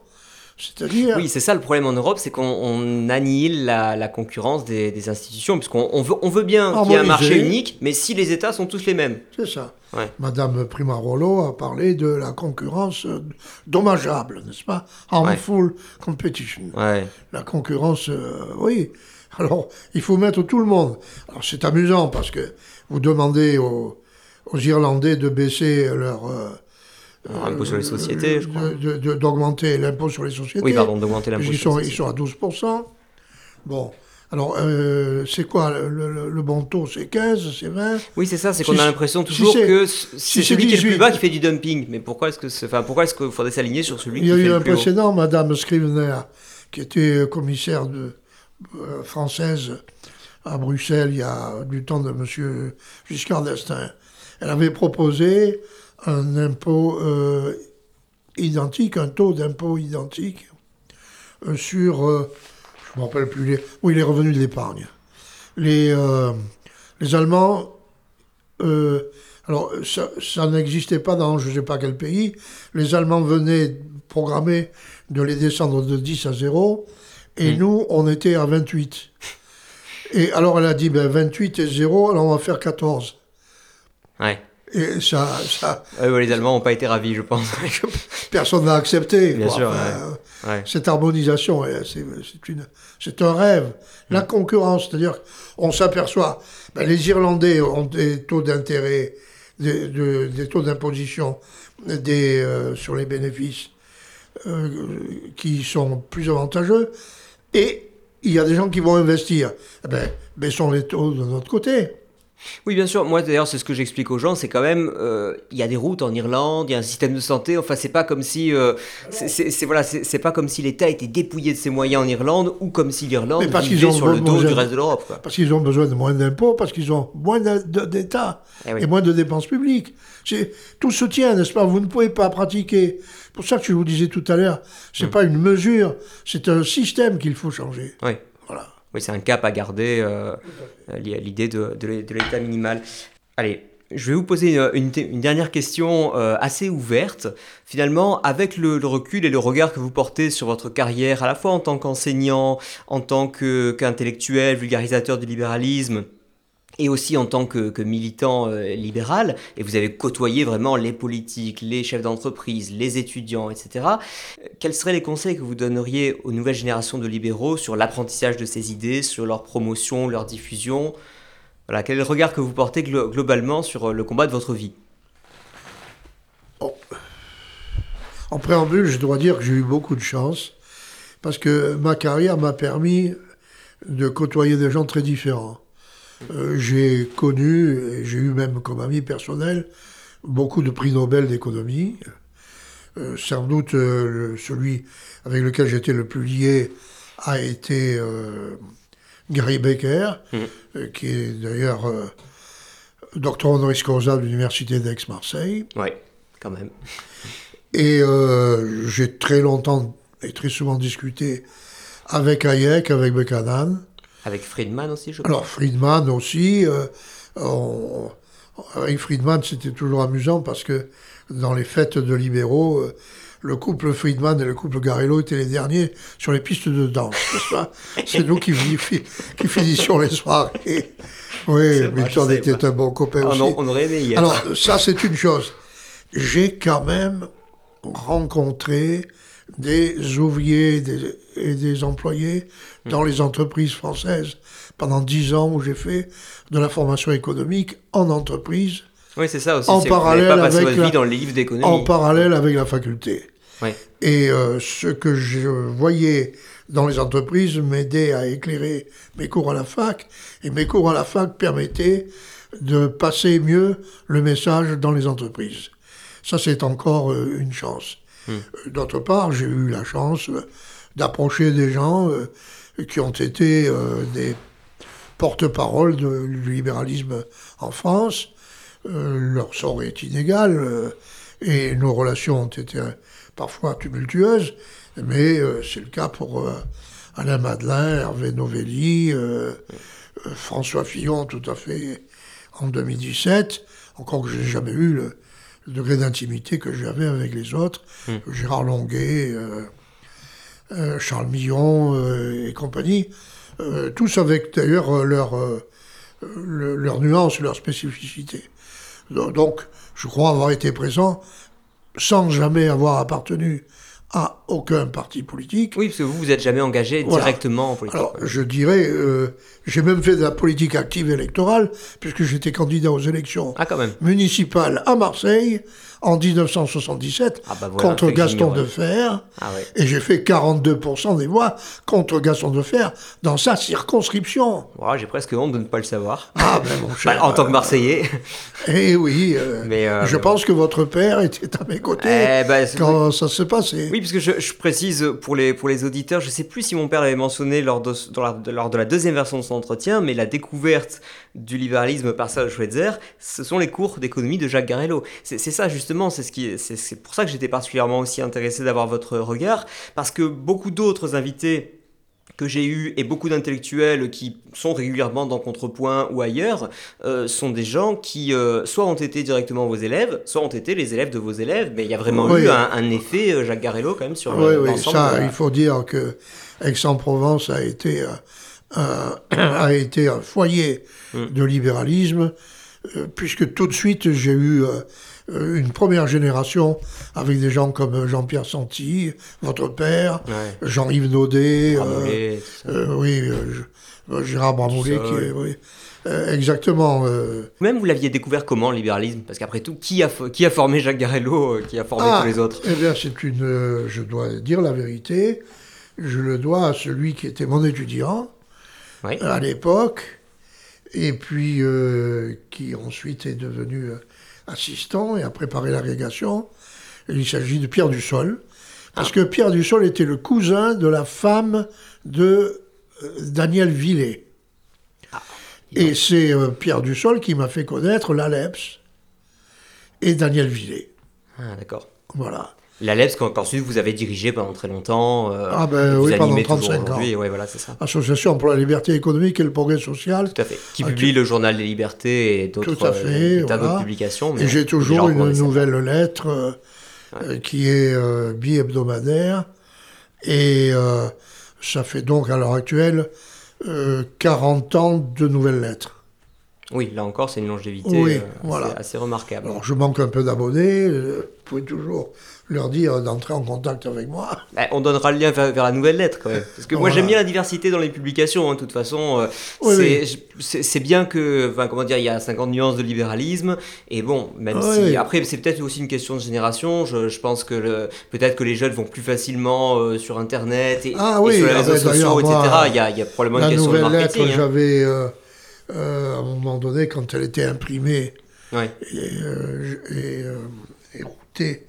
C'est-à-dire, Oui, c'est ça le problème en Europe, c'est qu'on on annihile la, la concurrence des, des institutions, puisqu'on on veut, on veut bien qu'il y ait un marché unique, mais si les États sont tous les mêmes. c'est ça. Ouais. Madame Primarolo a parlé de la concurrence dommageable, n'est-ce pas? Harmful competition. Ouais. La concurrence, euh, oui. Alors, il faut mettre tout le monde. Alors, c'est amusant parce que vous demandez aux, aux Irlandais de baisser leur. euh, impôt sur les sociétés, je crois. D'augmenter l'impôt sur les sociétés. Oui, pardon, d'augmenter l'impôt Ils sur sont, les ils sociétés. sont à 12%. Bon. Alors, euh, c'est quoi le, le- le bon taux C'est 15, c'est 20 Oui, c'est ça, c'est Si qu'on a l'impression si toujours c'est- que c'est si celui qui est le 18. plus bas qui fait du dumping. Mais pourquoi est-ce que enfin, pourquoi est-ce qu'il faudrait s'aligner sur celui Il qui y a fait eu le un plus haut? précédent, Madame Scrivener, qui était euh, commissaire de, euh, française à Bruxelles il y a du temps de Monsieur Giscard d'Estaing. Elle avait proposé un impôt euh, identique, un taux d'impôt identique euh, sur, euh, je ne me rappelle plus, les, oui, les revenus de l'épargne. Les, euh, les Allemands, euh, alors ça, ça n'existait pas dans je ne sais pas quel pays, les Allemands venaient programmer de les descendre de 10 à 0, et nous, on était à 28. Et alors elle a dit, ben 28 et 0, alors on va faire 14. Ouais. Et ça, les Allemands n'ont pas été ravis, je pense. personne n'a accepté. Bien quoi. sûr, Enfin, ouais. Cette harmonisation, c'est un rêve. La concurrence, c'est-à-dire on s'aperçoit, ben, les Irlandais ont des taux d'intérêt, des, de- des taux d'imposition des, euh, sur les bénéfices euh, qui sont plus avantageux, et il y a des gens qui vont investir. Eh ben, baissons les taux de notre côté. Oui, bien sûr. Moi, d'ailleurs, c'est ce que j'explique aux gens. C'est quand même, euh, il y a des routes en Irlande, il y a un système de santé. Enfin, c'est pas comme si, euh, c'est voilà, c'est pas comme si l'État était dépouillé de ses moyens en Irlande ou comme si l'Irlande vivait sur le dos du reste de l'Europe. Parce qu'ils ont besoin de moins d'impôts, parce qu'ils ont moins d'État eh et moins de dépenses publiques. Tout se tient, n'est-ce pas? Vous ne pouvez pas pratiquer. C'est pour ça que je vous disais tout à l'heure, c'est n'est mm. pas une mesure, c'est un système qu'il faut changer. Oui. Voilà. Oui, c'est un cap à garder, euh, l'idée de, de l'état minimal. Allez, je vais vous poser une, dernière question euh, assez ouverte. Finalement, avec le, recul et le regard que vous portez sur votre carrière, à la fois en tant qu'enseignant, en tant qu'intellectuel, vulgarisateur du libéralisme, et aussi en tant que, militant euh, libéral, et vous avez côtoyé vraiment les politiques, les chefs d'entreprise, les étudiants, etc. Quels seraient les conseils que vous donneriez aux nouvelles générations de libéraux sur l'apprentissage de ces idées, sur leur promotion, leur diffusion? Voilà, Quel est le regard que vous portez globalement sur euh, le combat de votre vie? En préambule, je dois dire que j'ai eu beaucoup de chance, parce que ma carrière m'a permis de côtoyer des gens très différents. Euh, j'ai connu, et j'ai eu même comme ami personnel, beaucoup de prix Nobel d'économie. Euh, sans doute euh, celui avec lequel j'étais le plus lié a été Gary Becker, mmh. qui est d'ailleurs docteur honoris causa de l'université d'Aix-Marseille. Oui, quand même. Et j'ai très longtemps et très souvent discuté avec Hayek, avec Buchanan. Avec Friedman aussi, je crois. Alors, Friedman aussi. Euh, avec Friedman, c'était toujours amusant parce que dans les fêtes de libéraux, euh, le couple Friedman et le couple Garello étaient les derniers sur les pistes de danse. C'est nous qui, qui finissions les soirées. Oui, Milton était un bon copain ah aussi. on aurait aimé Alors, ça, c'est une chose. J'ai quand même rencontré des ouvriers et des employés dans les entreprises françaises pendant dix ans où j'ai fait de la formation économique en entreprise. Oui, c'est ça aussi. En parallèle pas avec votre vie dans les livres d'économie. En parallèle avec la faculté. Et euh, ce que je voyais dans les entreprises m'aidait à éclairer mes cours à la fac. Et mes cours à la fac permettaient de passer mieux le message dans les entreprises. Ça, c'est encore euh, une chance. Hmm. D'autre part, j'ai eu la chance d'approcher des gens euh, qui ont été euh, des porte-parole du libéralisme en France. Euh, leur sort est inégal et nos relations ont été parfois tumultueuses, mais c'est le cas pour Alain Madelin, Hervé Novelli, François Fillon tout à fait en 2017, encore que je n'ai jamais eu le, le degré d'intimité que j'avais avec les autres, hmm. Gérard Longuet, euh, euh, Charles Millon euh, et compagnie, tous avec d'ailleurs leur, leur nuance, leur spécificité. Donc, je crois avoir été présent sans jamais avoir appartenu à aucun parti politique. Oui, parce que vous, vous n'êtes jamais engagé directement en politique. Alors, je dirais, j'ai même fait de la politique active électorale, puisque j'étais candidat aux élections ah, municipales à Marseille en 1977 ah, bah contre Gaston Defer. Ah, Et j'ai fait 42% des voix contre Gaston Defer dans sa circonscription. j'ai presque honte de ne pas le savoir. Ah, ben mon cher, bah, en tant que Marseillais. Eh oui, euh, mais, euh, je pense que votre père était à mes côtés eh ben, quand ça se passait. Oui, parce que je, précise pour les, pour les auditeurs, je ne sais plus si mon père avait mentionné lors de, lors de la deuxième version de entretien, mais la découverte du libéralisme par Saul Schweitzer, ce sont les cours d'économie de Jacques Garello. C'est ça justement, c'est ce c'est pour ça que j'étais particulièrement aussi intéressé d'avoir votre regard, parce que beaucoup d'autres invités que j'ai eu et beaucoup d'intellectuels qui sont régulièrement dans Contrepoint ou ailleurs euh, sont des gens qui euh, soit ont été directement vos élèves, soit ont été les élèves de vos élèves, mais il y a vraiment eu un, effet euh, Jacques Garello quand même sur oui, oui, ça, il faut dire que Aix-en-Provence a été a été un foyer. De libéralisme, euh, puisque tout de suite j'ai eu euh, une première génération avec des gens comme Jean-Pierre Santi, votre père, Jean-Yves Naudet, euh, oui, Gérard Bramoulet, qui oui, exactement. Même vous l'aviez découvert comment, le libéralisme? Parce qu'après tout, qui a, qui a formé Jacques Garello, qui a formé ah, tous les autres? Eh bien, c'est une. je dois dire la vérité. Je le dois à celui qui était mon étudiant, à l'époque, et puis qui ensuite est devenu assistant et a préparé l'agrégation. Il s'agit de Pierre Dussol, parce ah. que Pierre Dussol était le cousin de la femme de Daniel Villet. Ah. Et c'est Pierre Dussol qui m'a fait connaître l'ALEPS et Daniel Villet. Ah, d'accord. Voilà. L'ALEPS, qu'ensuite vous avez dirigé pendant très longtemps. Euh, ah ben oui, pendant 35 ans. Ouais, voilà, c'est ça. Association pour la liberté économique et le progrès social. Tout à fait. Qui publie le journal des libertés et d'autres euh, publications. et j'ai toujours une nouvelle lettre euh, qui est bi-hebdomadaire. Et ça fait donc à l'heure actuelle 40 ans de nouvelles lettres. Oui, là encore, c'est une longévité assez, remarquable. Alors, je manque un peu d'abonnés. Vous pouvez toujours leur dire d'entrer en contact avec moi. Ben, on donnera le lien vers, la nouvelle lettre quand même. Parce que moi j'aime bien la diversité dans les publications. Hein, de toute façon, euh, c'est bien que, enfin, comment dire, il y a 50 nuances de libéralisme. Et bon, même si après c'est peut-être aussi une question de génération. Je, pense que peut-être que les jeunes vont plus facilement euh, sur Internet et, ah sur les ah réseaux sociaux, etc. Il y, a, il y, a, probablement une question de marketing. Lettre, hein. J'avais euh, à un moment donné quand elle était imprimée et, et, et routée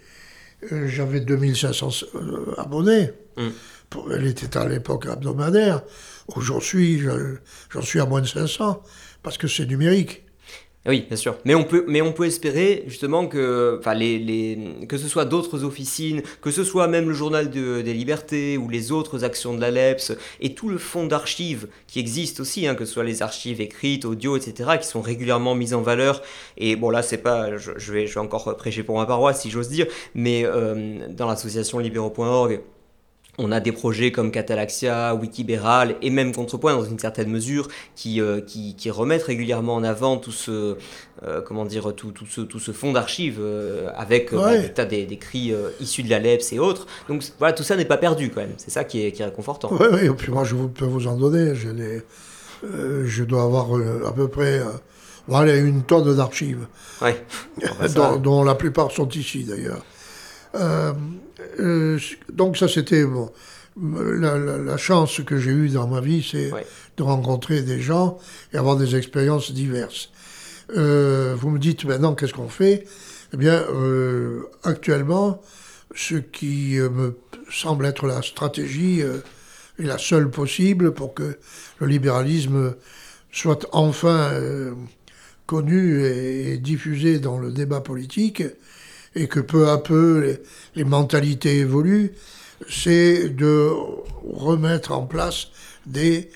euh, j'avais 2500 euh, abonnés. Mm. Elle était à l'époque hebdomadaire. Aujourd'hui, j'en suis à moins de 500 parce que c'est numérique. Oui, bien sûr. Mais on peut, mais on peut espérer justement que, enfin, les, les, que ce soit d'autres officines, que ce soit même le journal de, des libertés ou les autres actions de l'ALEPS et tout le fonds d'archives qui existe aussi, hein, que ce soit les archives écrites, audio, etc., qui sont régulièrement mises en valeur. Et bon, là, c'est pas, je, vais, je vais encore prêcher pour ma paroisse si j'ose dire, mais euh, dans l'association libéraux.org, on a des projets comme Catalaxia, Wikibéral et même Contrepoint dans une certaine mesure qui, euh, qui, remettent régulièrement en avant tout ce, euh, comment dire, tout, tout, ce, tout ce fonds d'archives euh, avec bah, des, des, cris issus de la LEPS et autres. Donc voilà, tout ça n'est pas perdu quand même. C'est ça qui est, qui est réconfortant. Oui, oui, et puis moi je peux vous en donner. Je, je dois avoir à peu près voilà, une tonne d'archives, ouais. dont, dont, la plupart sont ici d'ailleurs. Euh, donc ça, c'était bon, la, chance que j'ai eue dans ma vie, c'est de rencontrer des gens et avoir des expériences diverses. Euh, vous me dites maintenant qu'est-ce qu'on fait? Eh bien, euh, actuellement, ce qui me semble être la stratégie est la seule possible pour que le libéralisme soit enfin connu et diffusé dans le débat politique, et que peu à peu les, mentalités évoluent, c'est de remettre en place des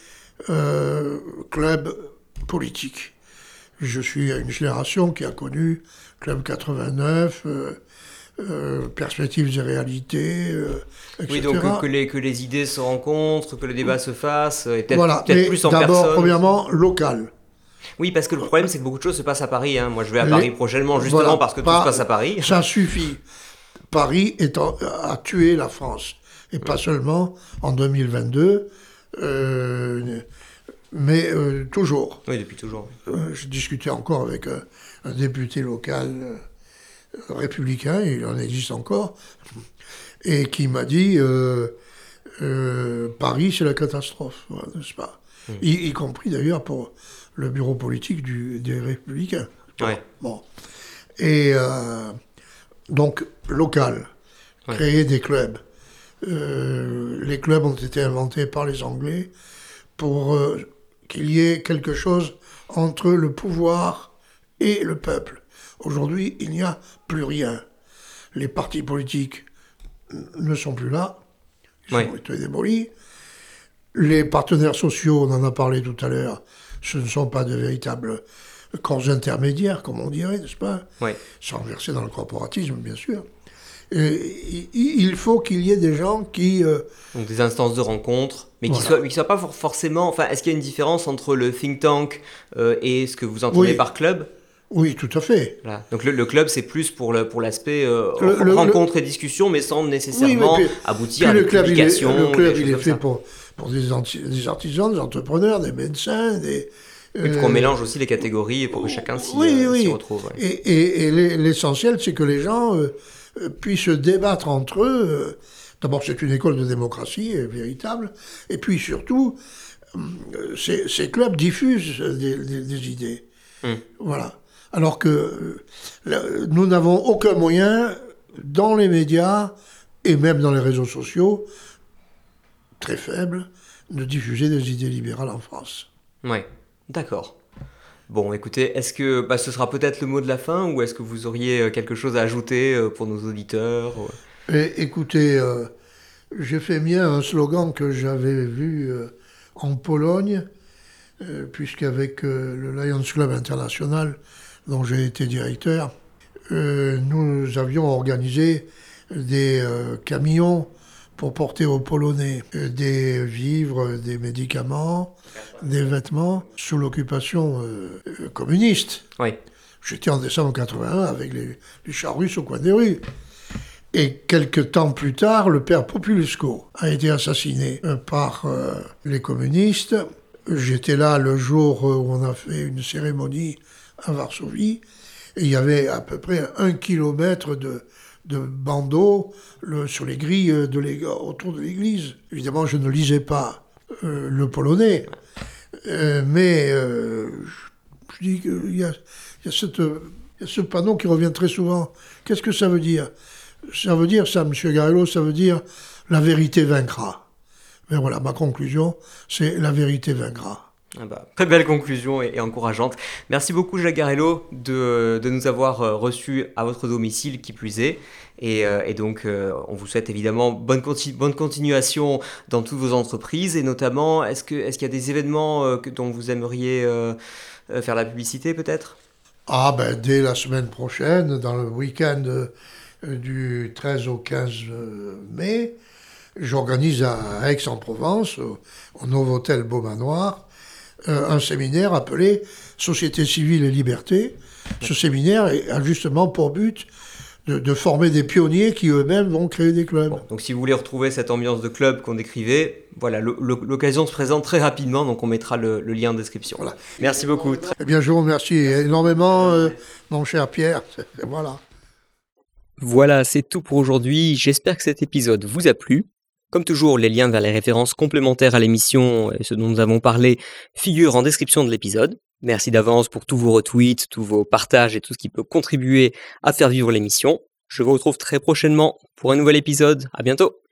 euh, clubs politiques. Je suis à une génération qui a connu Club 89, euh, euh, Perspectives et Réalités, etc. Oui, donc que, les, que les idées se rencontrent, que le débat se fasse, et peut-être plus en personne. D'abord, premièrement, local. Oui, parce que le problème, c'est que beaucoup de choses se passent à Paris. Hein. Moi, je vais à Paris prochainement, justement parce que tout se passe à Paris. Ça suffit. Paris a tué la France. Et pas seulement en 2022, euh, mais euh, toujours. Oui, depuis toujours. Euh, je discutais encore avec un, député local républicain, il en existe encore, et qui m'a dit Paris, c'est la catastrophe, n'est-ce pas? Hmm. y, compris d'ailleurs pour le bureau politique du, des Républicains. Bon. Et euh, donc, local, créer des clubs. Euh, les clubs ont été inventés par les Anglais pour euh, qu'il y ait quelque chose entre le pouvoir et le peuple. Aujourd'hui, il n'y a plus rien. Les partis politiques ne sont plus là. Ils ont été démolis. Les partenaires sociaux, on en a parlé tout à l'heure, ce ne sont pas de véritables corps intermédiaires, comme on dirait, n'est-ce pas? Oui. Sans verser dans le corporatisme, bien sûr. Et il faut qu'il y ait des gens qui... Euh, Donc des instances de rencontre, mais qui ne soient, soient, pas forcément... Enfin, est-ce qu'il y a une différence entre le think tank euh, et ce que vous entendez par club? Oui, tout à fait. Donc le, club, c'est plus pour l'aspect pour euh, rencontre et discussion, mais sans nécessairement aboutir à des publications. le club, il est fait pour, pour des, des, artisans, des entrepreneurs, des médecins, des... Et pour qu'on mélange aussi les catégories pour que chacun s'y euh, retrouve. Et, et, l'essentiel, c'est que les gens euh, puissent débattre entre eux. D'abord, c'est une école de démocratie véritable. Et puis surtout, ces, clubs diffusent des, idées. Hmm. Voilà. Alors que nous n'avons aucun moyen dans les médias et même dans les réseaux sociaux, très faibles, de diffuser des idées libérales en France. Oui, d'accord. Bon, écoutez, est-ce que bah, ce sera peut-être le mot de la fin ou est-ce que vous auriez euh, quelque chose à ajouter euh, pour nos auditeurs et, Écoutez, euh, j'ai fait mien un slogan que j'avais vu en Pologne, puisqu'avec le Lions Club International, dont j'ai été directeur, nous avions organisé des camions pour porter aux Polonais des vivres, des médicaments, des vêtements sous l'occupation euh, communiste. Oui. J'étais en décembre 81 avec les, les chars russes au coin des rues. Et quelques temps plus tard, le père Populusco a été assassiné euh, par euh, les communistes. J'étais là le jour où on a fait une cérémonie à Varsovie. Et il y avait à peu près un kilomètre de, de bandeaux sur les grilles de autour de l'église. Évidemment, je ne lisais pas le polonais. Euh, mais euh, je, dis qu'il y a, ce panneau qui revient très souvent. Qu'est-ce que ça veut dire? Ça veut dire, ça, M. Garello, ça veut dire la vérité vaincra. Mais voilà, ma conclusion, c'est la vérité vaincra. Ah bah, très belle conclusion et, encourageante. Merci beaucoup Jacques Garello de, de, nous avoir euh, reçus à votre domicile qui plus est. Et, euh, donc euh, on vous souhaite évidemment bonne, bonne continuation dans toutes vos entreprises et notamment est-ce qu'il est y a des événements que, dont vous aimeriez faire la publicité peut-être? Ah ben dès la semaine prochaine, dans le week-end du 13 au 15 mai, j'organise à Aix-en-Provence, au, au Novotel Beaumanoir, un séminaire appelé Société civile et liberté. Ce séminaire a justement pour but de, former des pionniers qui eux-mêmes vont créer des clubs. donc si vous voulez retrouver cette ambiance de club qu'on décrivait, voilà, l'occasion se présente très rapidement, donc on mettra le, lien en description. Voilà. Merci beaucoup. Eh bien, je vous remercie énormément, euh, mon cher Pierre. voilà. Voilà, c'est tout pour aujourd'hui. J'espère que cet épisode vous a plu. Comme toujours, les liens vers les références complémentaires à l'émission et ce dont nous avons parlé figurent en description de l'épisode. Merci d'avance pour tous vos retweets, tous vos partages et tout ce qui peut contribuer à faire vivre l'émission. Je vous retrouve très prochainement pour un nouvel épisode. À bientôt!